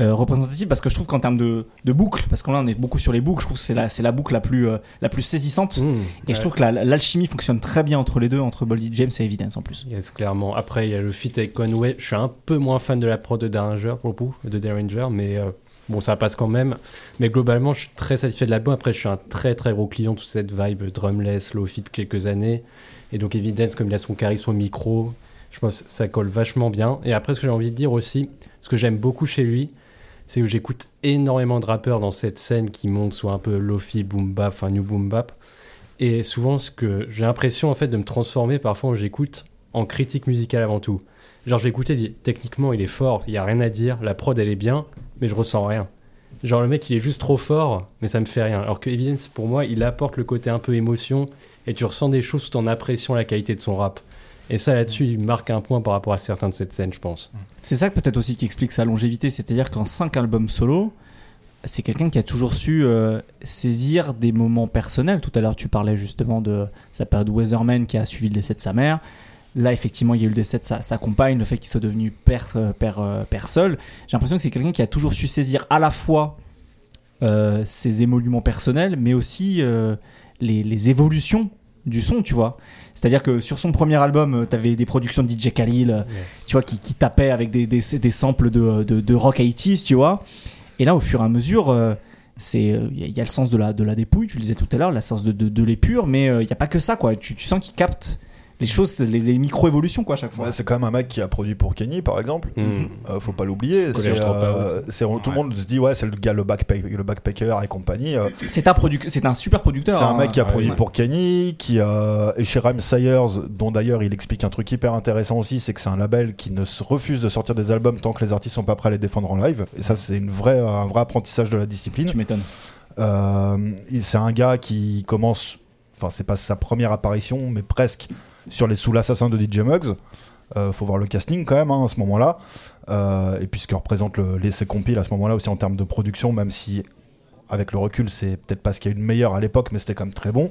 euh, représentative parce que je trouve qu'en termes de, de boucle, parce qu'on là on est beaucoup sur les boucles, je trouve que c'est la, c'est la boucle la plus, euh, la plus saisissante. Mmh, Et ouais. je trouve que la- l'alchimie fonctionne très bien entre les deux, entre Boldy James et Evidence en plus. Yes, clairement. Après, il y a le feat avec Conway. Je suis un peu moins fan de la prod de Derringer, pour le coup, de Derringer, mais euh, bon, ça passe quand même. Mais globalement, je suis très satisfait de l'album. Après, je suis un très très gros client de toute cette vibe drumless, low fit depuis quelques années. Et donc, Evidence, comme il a son charisme au micro, je pense que ça colle vachement bien. Et après, ce que j'ai envie de dire aussi, ce que j'aime beaucoup chez lui, c'est que j'écoute énormément de rappeurs dans cette scène qui montent soit un peu lofi, boom bap, enfin new boom bap. Et souvent, ce que j'ai l'impression en fait de me transformer parfois quand j'écoute en critique musicale avant tout. Genre, j'ai écouté, techniquement, il est fort, il y a rien à dire, la prod elle est bien, mais je ressens rien. Genre, le mec il est juste trop fort, mais ça me fait rien. Alors que Evidence, pour moi, il apporte le côté un peu émotion et tu ressens des choses tout en appréciant la qualité de son rap. Et ça, là-dessus, il marque un point par rapport à certains de cette scène, je pense. C'est ça peut-être aussi qui explique sa longévité, c'est-à-dire qu'en 5 albums solo, c'est quelqu'un qui a toujours su euh, saisir des moments personnels. Tout à l'heure, tu parlais justement de sa période Weatherman qui a suivi le décès de sa mère. Là, effectivement, il y a eu le décès de sa, compagne, le fait qu'il soit devenu père, euh, père, euh, père seul. J'ai l'impression que c'est quelqu'un qui a toujours su saisir à la fois ses émoluments personnels, mais aussi les évolutions du son, tu vois. C'est-à-dire que sur son premier album, tu avais des productions de DJ Khalil, euh, tu vois, qui, qui tapaient avec des, des, des samples de, de, de rock 80s, tu vois. Et là, au fur et à mesure, euh, c'est il y, a- y a le sens de la, de la dépouille, tu le disais tout à l'heure, le sens de, de, de l'épure, mais il n'y a pas que ça, quoi. Tu, tu sens qu'il capte les choses, les, les micro-évolutions, quoi, à chaque fois. C'est quand même un mec qui a produit pour Kenny, par exemple. Mm. Euh, faut pas l'oublier. Euh, tout le monde se dit ouais, c'est le gars le, backpack, le backpacker et compagnie. Euh, C'est un, c'est un super producteur. c'est un hein. mec qui a ouais, produit ouais. pour Kenny, qui euh, est chez Rhyme Sayers, dont d'ailleurs il explique un truc hyper intéressant aussi, c'est que c'est un label qui ne se refuse de sortir des albums tant que les artistes sont pas prêts à les défendre en live. Et ça, c'est une vraie, un vrai apprentissage de la discipline. Tu m'étonnes. Euh, c'est un gars qui commence, enfin c'est pas sa première apparition, mais presque sur les sous l'assassin de DJ Muggs. Euh, faut voir le casting quand même hein, à ce moment-là. Euh, et puis ce que représente le, les ses compiles à ce moment-là aussi en termes de production, même si avec le recul c'est peut-être pas ce qu'il y a eu de meilleur à l'époque, mais c'était quand même très bon.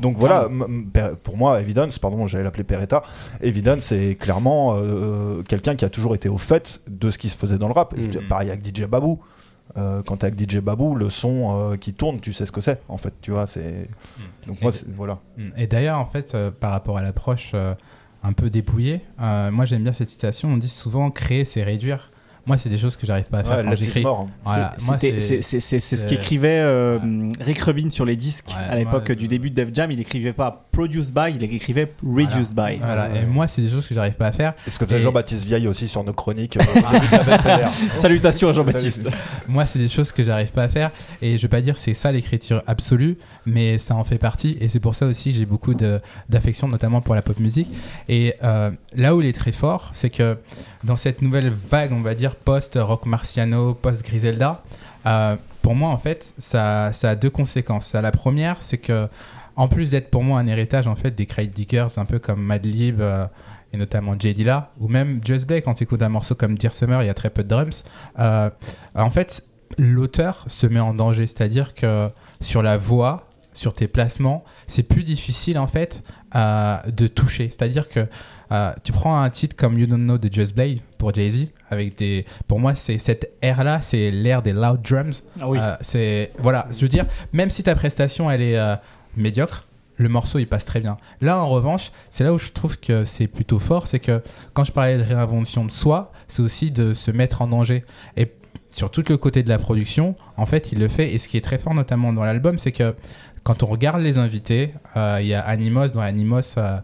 Donc voilà, m- m- per- pour moi, Evidence, pardon, j'allais l'appeler Peretta, Evidence c'est clairement euh, quelqu'un qui a toujours été au fait de ce qui se faisait dans le rap. Mhm. Pareil avec DJ Babou. Euh, quand t'es avec DJ Babou, le son euh, qui tourne, tu sais ce que c'est, en fait, tu vois, c'est... Donc moi, Et- voilà. Mm. Et d'ailleurs, en fait, euh, par rapport à l'approche euh, un peu dépouillée, moi j'aime bien cette citation. On dit souvent créer, c'est réduire. Moi, c'est des choses que j'arrive pas à faire Ouais, hein. Voilà. C'est- Moi, c'était- c'est- C'est c'est- c'est ce qu'écrivait euh, Rick Rubin sur les disques Ouais, à l'époque du début de Def Jam. Il écrivait pas Produced by, il écrivait Reduced by. Voilà. Et moi, c'est des choses que j'arrive pas à faire. Et ce que faisait Et- Jean-Baptiste Vieille aussi sur nos chroniques. euh. Salutations à Jean-Baptiste. Moi, c'est des choses que j'arrive pas à faire. Et je vais pas dire c'est ça l'écriture absolue, mais ça en fait partie. Et c'est pour ça aussi j'ai beaucoup d'affection, notamment pour la pop musique. Et euh, là où il est très fort, c'est que dans cette nouvelle vague, on va dire post-rock marciano, post-Griselda, euh, pour moi, en fait, ça, ça a deux conséquences. La première, c'est que en plus d'être pour moi un héritage en fait des Crate Diggers, un peu comme Madlib euh, et notamment J Dilla, ou même Just Black, quand tu écoutes un morceau comme Dear Summer, il y a très peu de drums. euh, en fait, l'auteur se met en danger, c'est-à-dire que sur la voix, sur tes placements, c'est plus difficile en fait euh, de toucher. C'est-à-dire que euh, tu prends un titre comme You Don't Know de Just Blade pour Jay-Z, avec des, pour moi, c'est cette ère-là, c'est l'ère des loud drums. Ah oui. Euh, c'est voilà, je veux dire, même si ta prestation elle est médiocre, le morceau il passe très bien. Là en revanche, c'est là où je trouve que c'est plutôt fort, c'est que quand je parlais de réinvention de soi, c'est aussi de se mettre en danger. Et sur tout le côté de la production, en fait, il le fait. Et ce qui est très fort notamment dans l'album, c'est que quand on regarde les invités, euh, il y a Animos, Animos. euh,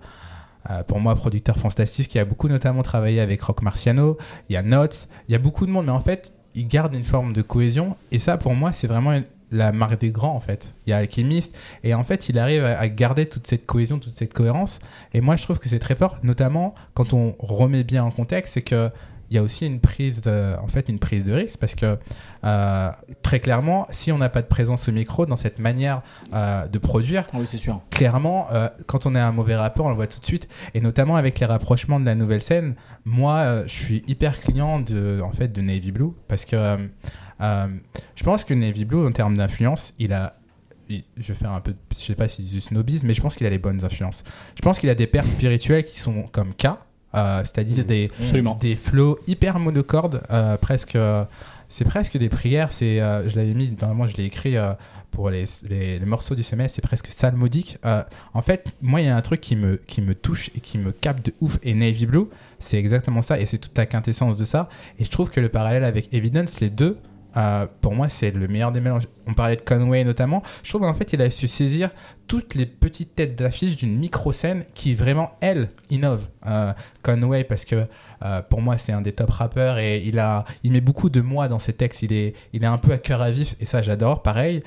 euh, pour moi, producteur fantastique, qui a beaucoup notamment travaillé avec Rock Marciano. Il y a Notes, il y a beaucoup de monde, mais en fait, il garde une forme de cohésion. Et ça, pour moi, c'est vraiment la marque des grands, en fait. Il y a Alchemist, et en fait, il arrive à garder toute cette cohésion, toute cette cohérence. Et moi, je trouve que c'est très fort, notamment quand on remet bien en contexte, c'est que il y a aussi une prise de, en fait, une prise de risque parce que euh, très clairement, si on n'a pas de présence au micro dans cette manière euh, de produire, Ah oui, c'est sûr. clairement, euh, quand on est un mauvais rappeur, on le voit tout de suite. Et notamment avec les rapprochements de la nouvelle scène, moi, je suis hyper client de, en fait, de Navy Blue parce que je pense que Navy Blue, en termes d'influence, il a je vais faire un peu, je sais pas si c'est du snobisme, mais je pense qu'il a les bonnes influences. Je pense qu'il a des pères spirituels qui sont comme K, c'est-à-dire des, Absolument. des flows hyper monocordes, euh, presque. euh, c'est presque des prières. C'est, euh, je l'avais mis, normalement, je l'ai écrit euh, pour les, les, les morceaux du semestre. C'est presque salmodique. Euh, en fait, moi, il y a un truc qui me, qui me touche et qui me capte de ouf. Et Navy Blue, c'est exactement ça. Et c'est toute la quintessence de ça. Et je trouve que le parallèle avec Evidence, les deux, euh, pour moi, c'est le meilleur des mélanges. On parlait de Conway notamment. Je trouve qu'en fait, il a su saisir toutes les petites têtes d'affiche d'une micro-scène qui vraiment, elle, innove. Euh, Conway, parce que euh, pour moi, c'est un des top rappeurs et il, a, il met beaucoup de moi dans ses textes. Il est, il est un peu à cœur à vif et ça, j'adore. Pareil.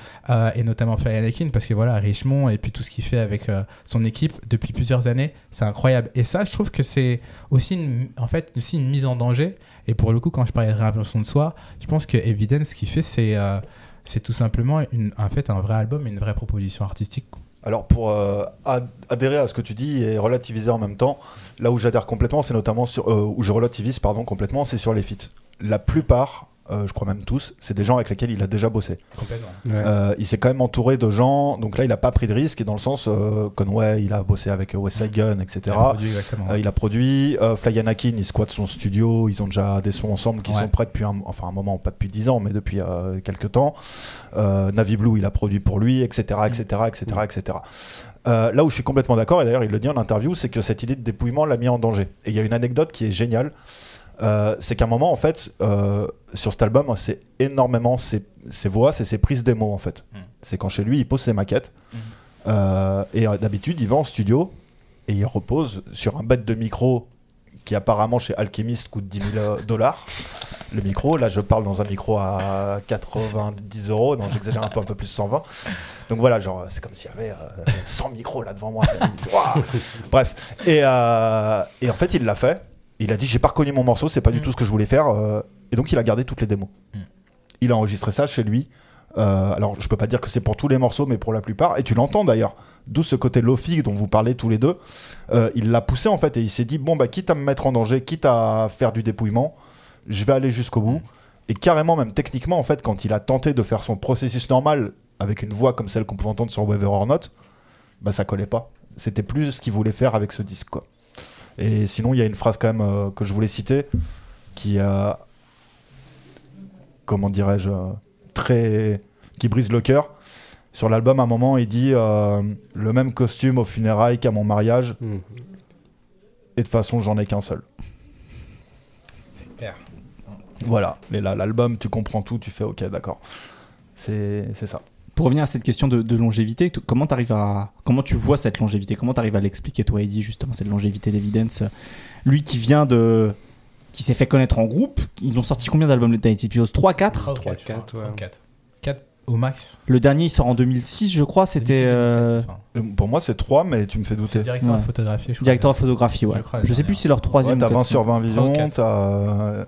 Et notamment Fly Anakin, parce que voilà, Richmond et puis tout ce qu'il fait avec son équipe depuis plusieurs années, c'est incroyable. Et ça, je trouve que c'est aussi en fait, aussi une mise en danger. Et pour le coup, quand je parlais de réinvention de soi, je pense que Evidence, ce qu'il fait, c'est euh, tout simplement une, fait, un vrai album une vraie proposition artistique. Alors pour euh, ad- adhérer à ce que tu dis et relativiser en même temps, là où j'adhère complètement, c'est notamment sur euh, où je relativise pardon complètement, c'est sur les feats. La plupart, euh, je crois même tous, c'est des gens avec lesquels il a déjà bossé. Complètement. Ouais. Euh, il s'est quand même entouré de gens, donc là il a pas pris de risque et dans le sens euh, Conway, il a bossé avec euh, West Side Gun, etc. Il a produit, exactement. Euh, il a produit euh, Fly Anakin, il squatte son studio, ils ont déjà des sons ensemble qui Ouais. sont prêts depuis un, enfin un moment, pas depuis 10 ans, mais depuis euh, quelques temps. Euh, Navi Blue, il a produit pour lui, etc., etc., etc., etc. Euh, là où je suis complètement d'accord, et d'ailleurs il le dit en interview, c'est que cette idée de dépouillement l'a mis en danger. Et il y a une anecdote qui est géniale, euh, c'est qu'à un moment, en fait, euh, sur cet album, c'est énormément ses, ses voix, c'est ses prises démo, en fait. Mm. C'est quand chez lui, il pose ses maquettes. Mm. Euh, et d'habitude, il va en studio et il repose sur un bête de micro qui apparemment chez Alchemist coûte 10 000 dollars. Le micro, là je parle dans un micro à 90 euros, non j'exagère un peu, un peu plus 120. Donc voilà, genre c'est comme s'il y avait euh, 100 micros là devant moi. Bref, et, euh, et en fait il l'a fait. Il a dit j'ai pas reconnu mon morceau, c'est pas du Mm. tout ce que je voulais faire. euh, et donc il a gardé toutes les démos. Mm. Il a enregistré ça chez lui. Euh, alors je peux pas dire que c'est pour tous les morceaux, mais pour la plupart. Et tu l'entends d'ailleurs. D'où ce côté lofi dont vous parlez tous les deux. Euh, il l'a poussé en fait et il s'est dit bon bah quitte à me mettre en danger, quitte à faire du dépouillement, je vais aller jusqu'au bout. Et carrément même techniquement en fait quand il a tenté de faire son processus normal avec une voix comme celle qu'on pouvait entendre sur Weather or Not, bah ça collait pas. C'était plus ce qu'il voulait faire avec ce disque quoi. Et sinon il y a une phrase quand même euh, que je voulais citer qui a comment dirais-je euh, très qui brise le cœur. Sur l'album, à un moment, il dit euh, le même costume au funérailles qu'à mon mariage, Mm. et de toute façon, j'en ai qu'un seul. clair. Voilà. Mais là, l'album, tu comprends tout, tu fais ok, d'accord. C'est ça. Pour revenir à cette question de, de longévité, comment, arrives à, comment tu vois cette longévité? Comment tu arrives à l'expliquer, toi, Eddie, justement, cette longévité d'Evidence? Lui qui vient de. qui s'est fait connaître en groupe, ils ont sorti combien d'albums, les Tiny Pillows 3, 4 3 ou 3, 4, je crois. 4, ouais. 3 ou 4. 4 au max. Le dernier, il sort en 2006, je crois, c'était. 2017, euh. Euh, Pour moi, c'est 3, mais tu me fais douter. directeur Ouais. de photographie, je crois. Directeur de photographie, ouais. Je crois, Je, le sais plus si c'est leur Ouais, troisième t'as ou 20 quatrième. sur 20 visions, 4. t'as.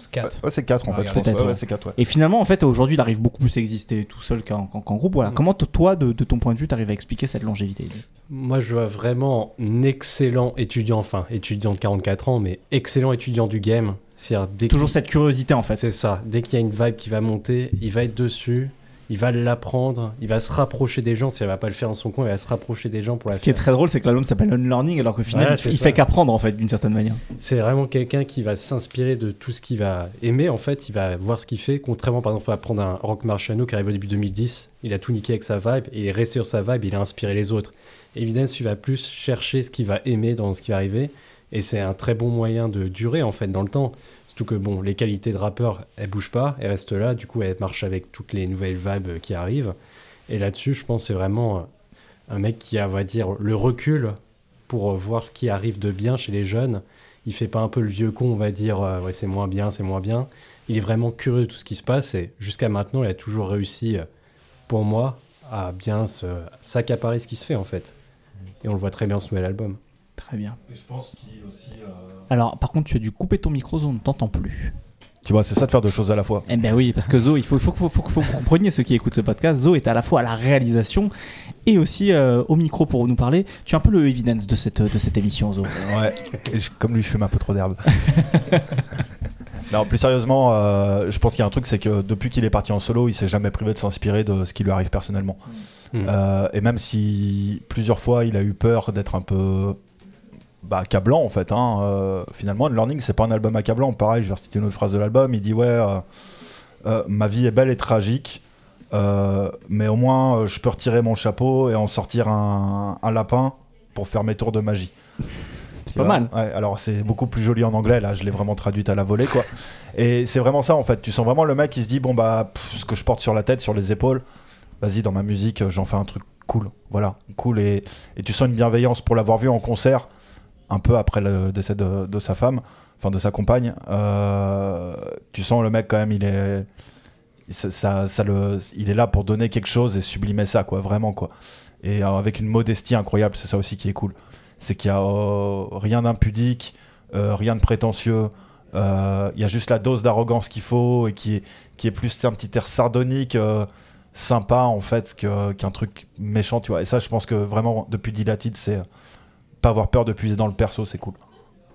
Je pense 4. Ouais, c'est 4 en fait, je pense. Ouais, c'est 4, ouais. Et finalement, en fait, aujourd'hui, il arrive beaucoup plus à exister tout seul qu'en qu'en- qu'en groupe. Voilà. Mm. Comment, toi, de, de ton point de vue, tu arrives à expliquer cette longévité Moi, je vois vraiment un excellent étudiant, enfin, étudiant de 44 ans, mais excellent étudiant du game. C'est-à-dire, dès Toujours qu'il- cette curiosité, en fait. C'est ça. Dès qu'il y a une vibe qui va monter, il va être dessus, il va l'apprendre, il va se rapprocher des gens. Si elle va pas le faire dans son coin, il va se rapprocher des gens pour la Ce qui est très drôle, c'est que l'album s'appelle Unlearning, alors qu'au final, Voilà, il, il fait qu'apprendre, en fait, d'une certaine manière. C'est vraiment quelqu'un qui va s'inspirer de tout ce qu'il va aimer. En fait, il va voir ce qu'il fait. Contrairement, par exemple, à prendre un Rock Marciano qui arrive au début 2010, il a tout niqué avec sa vibe et il est resté sur sa vibe. Il a inspiré les autres. Evidence, il va plus chercher ce qu'il va aimer dans ce qui va arriver. Et c'est un très bon moyen de durer, en fait, dans le temps. Que, bon, les qualités de rappeur, elles bougent pas, elles restent là. Du coup, elles marchent avec toutes les nouvelles vibes qui arrivent. Et là-dessus, je pense c'est vraiment un mec qui a, on va dire, le recul pour voir ce qui arrive de bien chez les jeunes. Il fait pas un peu le vieux con, on va dire, euh, ouais, c'est moins bien, c'est moins bien. Il est vraiment curieux de tout ce qui se passe et jusqu'à maintenant, il a toujours réussi, euh, pour moi, à bien s'accaparer ce qui se fait en fait. Et on le voit très bien ce nouvel album. Très bien. je pense qu'il aussi. Alors, par contre, tu as dû couper ton micro, Zo, on ne t'entend plus. Tu vois, c'est ça de faire deux choses à la fois. Eh ben oui, parce que Zo, il faut, faut, faut, faut, faut que vous compreniez ceux qui écoutent ce podcast. Zo est à la fois à la réalisation et aussi euh, au micro pour nous parler. Tu es un peu le evidence de cette, de cette émission, Zo. Ouais, et je- comme lui, je fume un peu trop d'herbe. non, plus sérieusement, euh, je pense qu'il y a un truc, c'est que depuis qu'il est parti en solo, il s'est jamais privé de s'inspirer de ce qui lui arrive personnellement. Mm. Euh, et même si plusieurs fois il a eu peur d'être un peu bah, accablant en fait. Hein. Euh, finalement, Unlearning, c'est pas un album accablant. Pareil, je vais reciter une autre phrase de l'album. Il dit Ouais, euh, euh, ma vie est belle et tragique, mais au moins je peux retirer mon chapeau et en sortir un, un lapin pour faire mes tours de magie. C'est pas vois mal. Ouais, alors c'est beaucoup plus joli en anglais, là je l'ai vraiment traduite à la volée quoi. Et c'est vraiment ça en fait, tu sens vraiment le mec qui se dit bon bah pff, ce que je porte sur la tête, sur les épaules, vas-y dans ma musique j'en fais un truc cool, voilà, cool et, et tu sens une bienveillance pour l'avoir vu en concert un peu après le décès de, sa femme, enfin de sa compagne. euh, tu sens le mec quand même il est ça, le, il est là pour donner quelque chose et sublimer ça quoi, vraiment quoi. Et euh, avec une modestie incroyable, c'est ça aussi qui est cool c'est qu'il y a euh, rien d'impudique, euh, rien de prétentieux. Il y a juste la dose d'arrogance qu'il faut et qui est, qui est plus un petit air sardonique, sympa en fait, qu'un truc méchant, tu vois. Et ça, je pense que vraiment, depuis Dilated, c'est pas avoir peur de puiser dans le perso, c'est cool.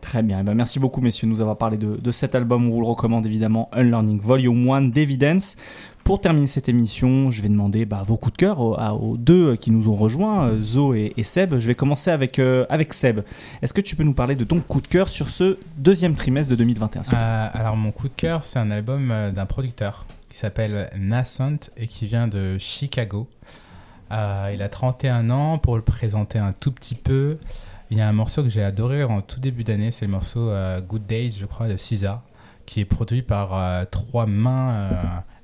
Très bien. Eh ben, merci beaucoup, messieurs, de nous avoir parlé de, de cet album. On vous le recommande évidemment, Unlearning Volume 1 d'Evidence. Pour terminer cette émission, je vais demander bah, vos coups de cœur aux, deux qui nous ont rejoints, euh, Zo et, et Seb. Je vais commencer avec, euh, avec Seb. Est-ce que tu peux nous parler de ton coup de cœur sur ce deuxième trimestre de 2021 s'il te plaît? Euh, alors mon coup de cœur, c'est un album euh, d'un producteur qui s'appelle Nascent et qui vient de Chicago. Euh, il a 31 ans. Pour le présenter un tout petit peu, il y a un morceau que j'ai adoré en tout début d'année, c'est le morceau euh, Good Days, je crois, de Cisa, qui est produit par euh, trois mains euh,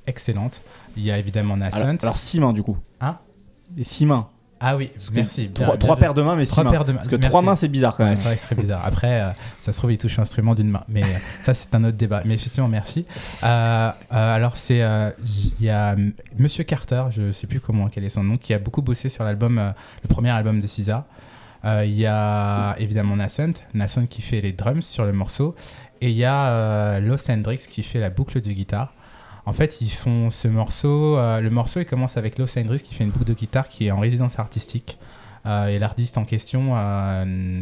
excellentes. Il y a évidemment Nascent. alors, alors, six mains du coup. Hein? Et six mains. ah oui, merci. Bien- Trois, bien trois joué. paires de mains, mais six Trois mains. paires de mains. Parce que Merci. trois mains, c'est bizarre quand Ouais, même. c'est vrai que ce serait bizarre. Après, euh, ça se trouve, il touche l'instrument d'une main. Mais euh, ça, c'est un autre débat. Mais effectivement, merci. Euh, alors, c'est. Il y a Monsieur Carter, je sais plus comment, quel est son nom, qui a beaucoup bossé sur l'album, le premier album de Cisa. Euh, Il y a évidemment Nascent, Nascent qui fait les drums sur le morceau. Et il y a euh, Los Hendrix qui fait la boucle de guitare. En fait, ils font ce morceau. euh, le morceau, il commence avec Los Hendrix qui fait une boucle de guitare qui est en résidence artistique. Et l'artiste en question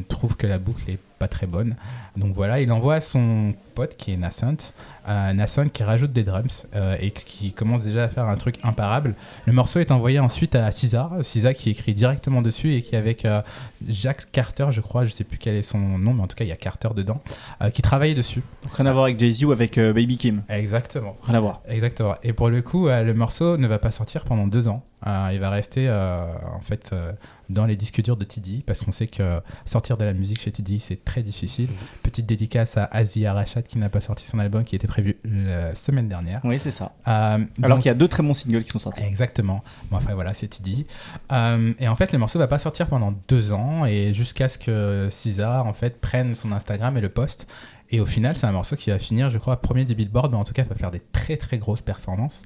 trouve que la boucle est pas très bonne. Donc voilà, il envoie à son pote qui est Nascent, euh, Nascent qui rajoute des drums euh, et qui commence déjà à faire un truc imparable. Le morceau est envoyé ensuite à Cisa, Cisa qui écrit directement dessus et qui avec euh, Jack Carter, je crois, je sais plus quel est son nom, mais en tout cas il y a Carter dedans, euh, qui travaille dessus. Donc, rien à voir avec Jay-Z ou avec euh, Baby Kim. Exactement. Rien à voir. Exactement. Et pour le coup, le morceau ne va pas sortir pendant deux ans. Il va rester en fait dans les disques durs de TD parce qu'on sait que sortir de la musique chez TD c'est très difficile. Petite dédicace à Asia Rachat qui n'a pas sorti son album qui était prévu la semaine dernière. Oui, c'est ça. Euh, Alors qu'il y a deux très bons singles qui sont sortis. Exactement. Bon, enfin voilà, c'est TD. Euh, et en fait, le morceau va pas sortir pendant deux ans et jusqu'à ce que César en fait prenne son Instagram et le poste. Et au final, c'est un morceau qui va finir, je crois, premier du Billboard, mais en tout cas, va faire des très très grosses performances.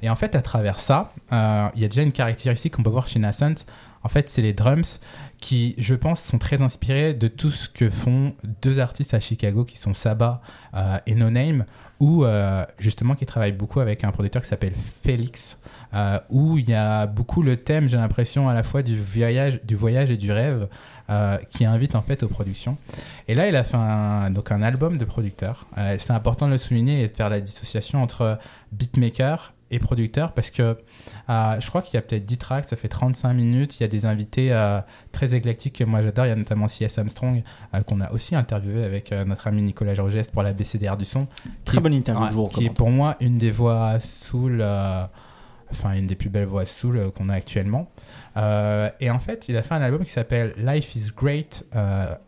Et en fait, à travers ça, euh, il y a déjà une caractéristique qu'on peut voir chez Nascent. En fait, c'est les drums qui, je pense, sont très inspirés de tout ce que font deux artistes à Chicago qui sont Saba euh, et No Name, ou euh, justement qui travaillent beaucoup avec un producteur qui s'appelle Félix, euh, où il y a beaucoup le thème, j'ai l'impression, à la fois du voyage, du voyage et du rêve, euh, qui invite en fait aux productions. Et là, il a fait un, donc un album de producteur. Euh, c'est important de le souligner et de faire la dissociation entre beatmaker et producteur parce que euh, je crois qu'il y a peut-être 10 tracks, ça fait 35 minutes. Il y a des invités euh, très éclectiques que moi j'adore. Il y a notamment C.S. Armstrong euh, qu'on a aussi interviewé avec notre ami Nicolas Georgest pour la BCDR du son. Très Qui- bonne interview, Ouais, je vous qui est pour moi une des voix soul, enfin une des plus belles voix soul qu'on a actuellement. Et en fait, il a fait un album qui s'appelle Life is Great,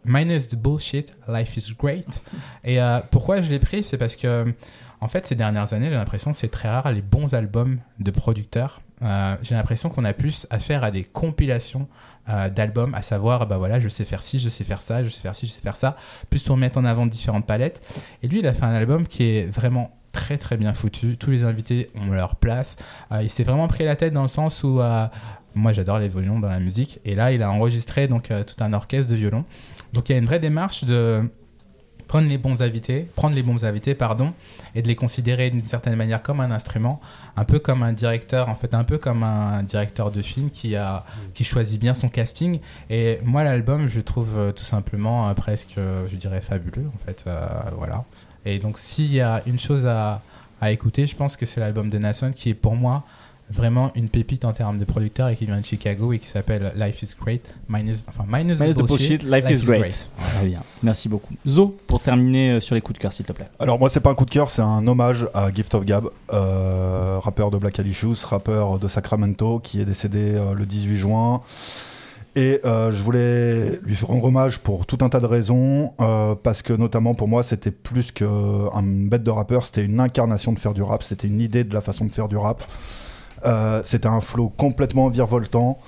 minus the bullshit, Life is Great. Et pourquoi je l'ai pris, c'est parce que en fait, ces dernières années, j'ai l'impression que c'est très rare les bons albums de producteurs. Euh, j'ai l'impression qu'on a plus affaire à des compilations euh, d'albums, à savoir, bah voilà, je sais faire ci, je sais faire ça, je sais faire ci, je sais faire ça, plus pour mettre en avant différentes palettes. Et lui, il a fait un album qui est vraiment très très bien foutu. Tous les invités ont leur place. Euh, il s'est vraiment pris la tête dans le sens où moi j'adore les violons dans la musique. Et là, il a enregistré donc tout un orchestre de violons. Donc il y a une vraie démarche de prendre les bons invités, prendre les bons invités, pardon, et de les considérer d'une certaine manière comme un instrument, un peu comme un directeur, en fait, un peu comme un directeur de film qui a, qui choisit bien son casting. Et moi, l'album, je trouve euh, tout simplement euh, presque, euh, je dirais, fabuleux, en fait, voilà. Et donc, s'il y a une chose à, à écouter, je pense que c'est l'album de Nasson qui est pour moi vraiment une pépite en termes de producteur et qui vient de Chicago et qui s'appelle Life is Great. Minus, enfin, minus, Minus the bullshit, bullshit, life, is great. Très bien. Merci beaucoup. Zo, pour terminer euh, sur les coups de cœur, s'il te plaît. Alors moi c'est pas un coup de cœur, c'est un hommage à Gift of Gab, euh, rappeur de Black Alicious, rappeur de Sacramento, qui est décédé euh, le 18 juin. Et euh, je voulais lui rendre hommage pour tout un tas de raisons, euh, parce que notamment pour moi c'était plus qu'une bête de rappeur, c'était une incarnation de faire du rap, c'était une idée de la façon de faire du rap. Euh, c'était un flow complètement virevoltant,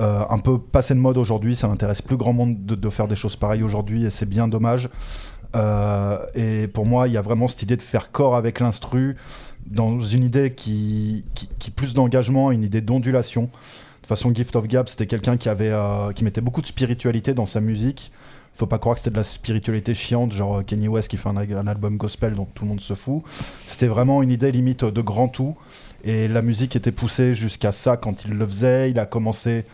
euh, un peu passé de mode aujourd'hui, ça n'intéresse plus grand monde de, faire des choses pareilles aujourd'hui et c'est bien dommage. Euh, et pour moi, il y a vraiment cette idée de faire corps avec l'instru dans une idée qui, qui, plus d'engagement, une idée d'ondulation. De toute façon, Gift of Gab, c'était quelqu'un qui qui mettait beaucoup de spiritualité dans sa musique. Faut pas croire que c'était de la spiritualité chiante, genre Kanye West qui fait un, un album gospel dont tout le monde se fout. C'était vraiment une idée limite de grand tout. Et la musique était poussée jusqu'à ça quand il le faisait. Il a commencé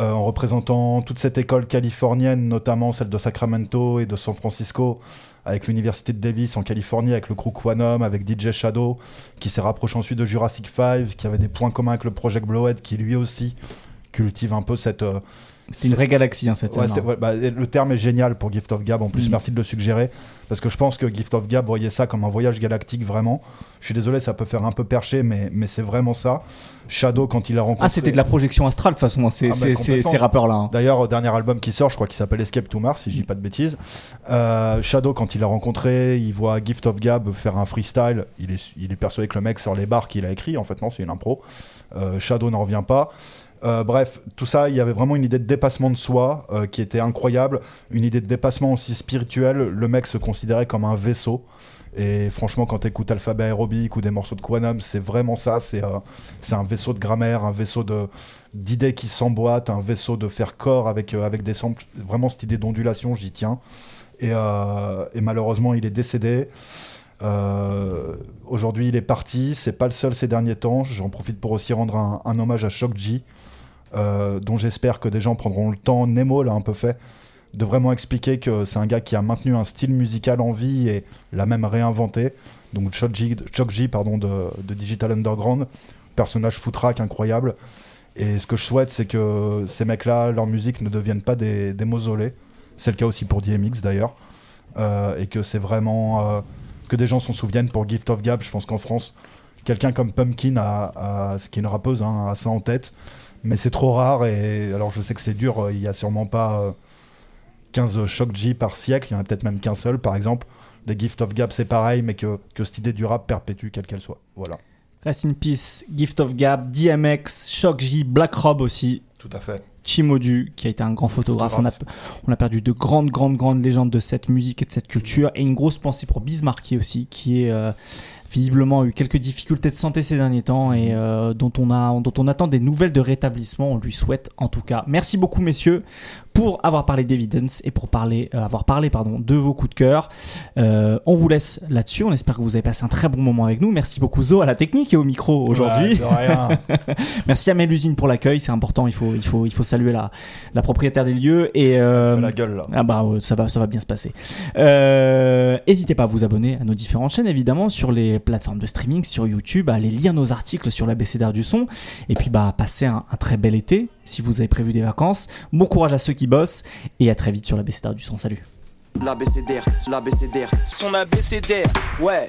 euh, en représentant toute cette école californienne, notamment celle de Sacramento et de San Francisco, avec l'université de Davis en Californie, avec le crew Quanum, avec DJ Shadow, qui s'est rapproché ensuite de Jurassic 5, qui avait des points communs avec le Project Blowhead, qui lui aussi cultive un peu cette... euh, C'était une vraie galaxie, hein, cette Ouais, scène. ouais, bah, le terme est génial pour Gift of Gab. En plus, Mm. merci de le suggérer. Parce que je pense que Gift of Gab voyait ça comme un voyage galactique, vraiment. Je suis désolé, ça peut faire un peu perché, mais, mais c'est vraiment ça. Shadow, quand il a rencontré. Ah, c'était de la projection astrale, de toute façon, hein, ces, Ah, bah, ces- rappeurs-là. hein. D'ailleurs, dernier album qui sort, je crois qu'il s'appelle Escape to Mars, si je dis pas de bêtises. Euh, Shadow, quand il l'a rencontré, il voit Gift of Gab faire un freestyle. Il est, il est persuadé que le mec sort les bars qu'il a écrit. En fait, non, c'est une impro. Euh, Shadow n'en revient pas. Euh, bref, tout ça, il y avait vraiment une idée de dépassement de soi euh, qui était incroyable. Une idée de dépassement aussi spirituel. Le mec se considérait comme un vaisseau. Et franchement, quand tu écoutes Alphabet Aerobic ou des morceaux de Quantum, c'est vraiment ça. C'est euh, un vaisseau de grammaire, un vaisseau d'idées qui s'emboîtent, un vaisseau de faire corps avec, des samples. Vraiment, cette idée d'ondulation, j'y tiens. Et, malheureusement, il est décédé. Aujourd'hui, il est parti. C'est pas le seul ces derniers temps. J'en profite pour aussi rendre un, un hommage à Shock G, euh, dont j'espère que des gens prendront le temps. Nemo l'a un peu fait de vraiment expliquer que c'est un gars qui a maintenu un style musical en vie et l'a même réinventé. Donc G, pardon, de, Digital Underground, personnage footrack incroyable. Et ce que je souhaite, c'est que ces mecs-là, leur musique ne devienne pas des, des mausolées. C'est le cas aussi pour DMX d'ailleurs. Euh, et que c'est vraiment. euh, que des gens s'en souviennent pour Gift of Gab. Je pense qu'en France, quelqu'un comme Pumpkin, a, a- ce qui est une rappeuse, hein, a ça en tête. Mais c'est trop rare. Et alors je sais que c'est dur. euh, Il y a sûrement pas euh, 15 Shock G par siècle. Il y en a peut-être même qu'un seul, par exemple. Les Gift of Gab, c'est pareil, mais que, que cette idée du rap perpétue, quelle qu'elle soit. Voilà. Rest in Peace, Gift of Gab, DMX, Shock J, Black Rob aussi. Tout à fait. Chimodu, qui a été un grand photographe. On a, on a perdu de grandes, grandes, grandes légendes de cette musique et de cette culture. Et une grosse pensée pour Bismarcky aussi, qui est euh, visiblement eu quelques difficultés de santé ces derniers temps et euh, dont, on a, dont on attend des nouvelles de rétablissement. On lui souhaite en tout cas. Merci beaucoup, messieurs, pour avoir parlé d'Evidence et pour parler, euh, avoir parlé pardon, de vos coups de cœur. Euh, on vous laisse là-dessus. On espère que vous avez passé un très bon moment avec nous. Merci beaucoup, Zo, à la technique et au micro aujourd'hui. Ouais. Merci à Mélusine pour l'accueil, c'est important, il faut, il faut, il faut saluer la, la propriétaire des lieux et euh, la gueule là. ah bah ça va, ça va bien se passer. Euh, N'hésitez pas à vous abonner à nos différentes chaînes évidemment sur les plateformes de streaming, sur YouTube, à aller lire nos articles sur l'ABCDR du son et puis bah passer un, un très bel été si vous avez prévu des vacances. Bon courage à ceux qui bossent et à très vite sur l'ABCDR du son. Salut. L'ABCDR, l'ABCDR. Son abécédaire, ouais.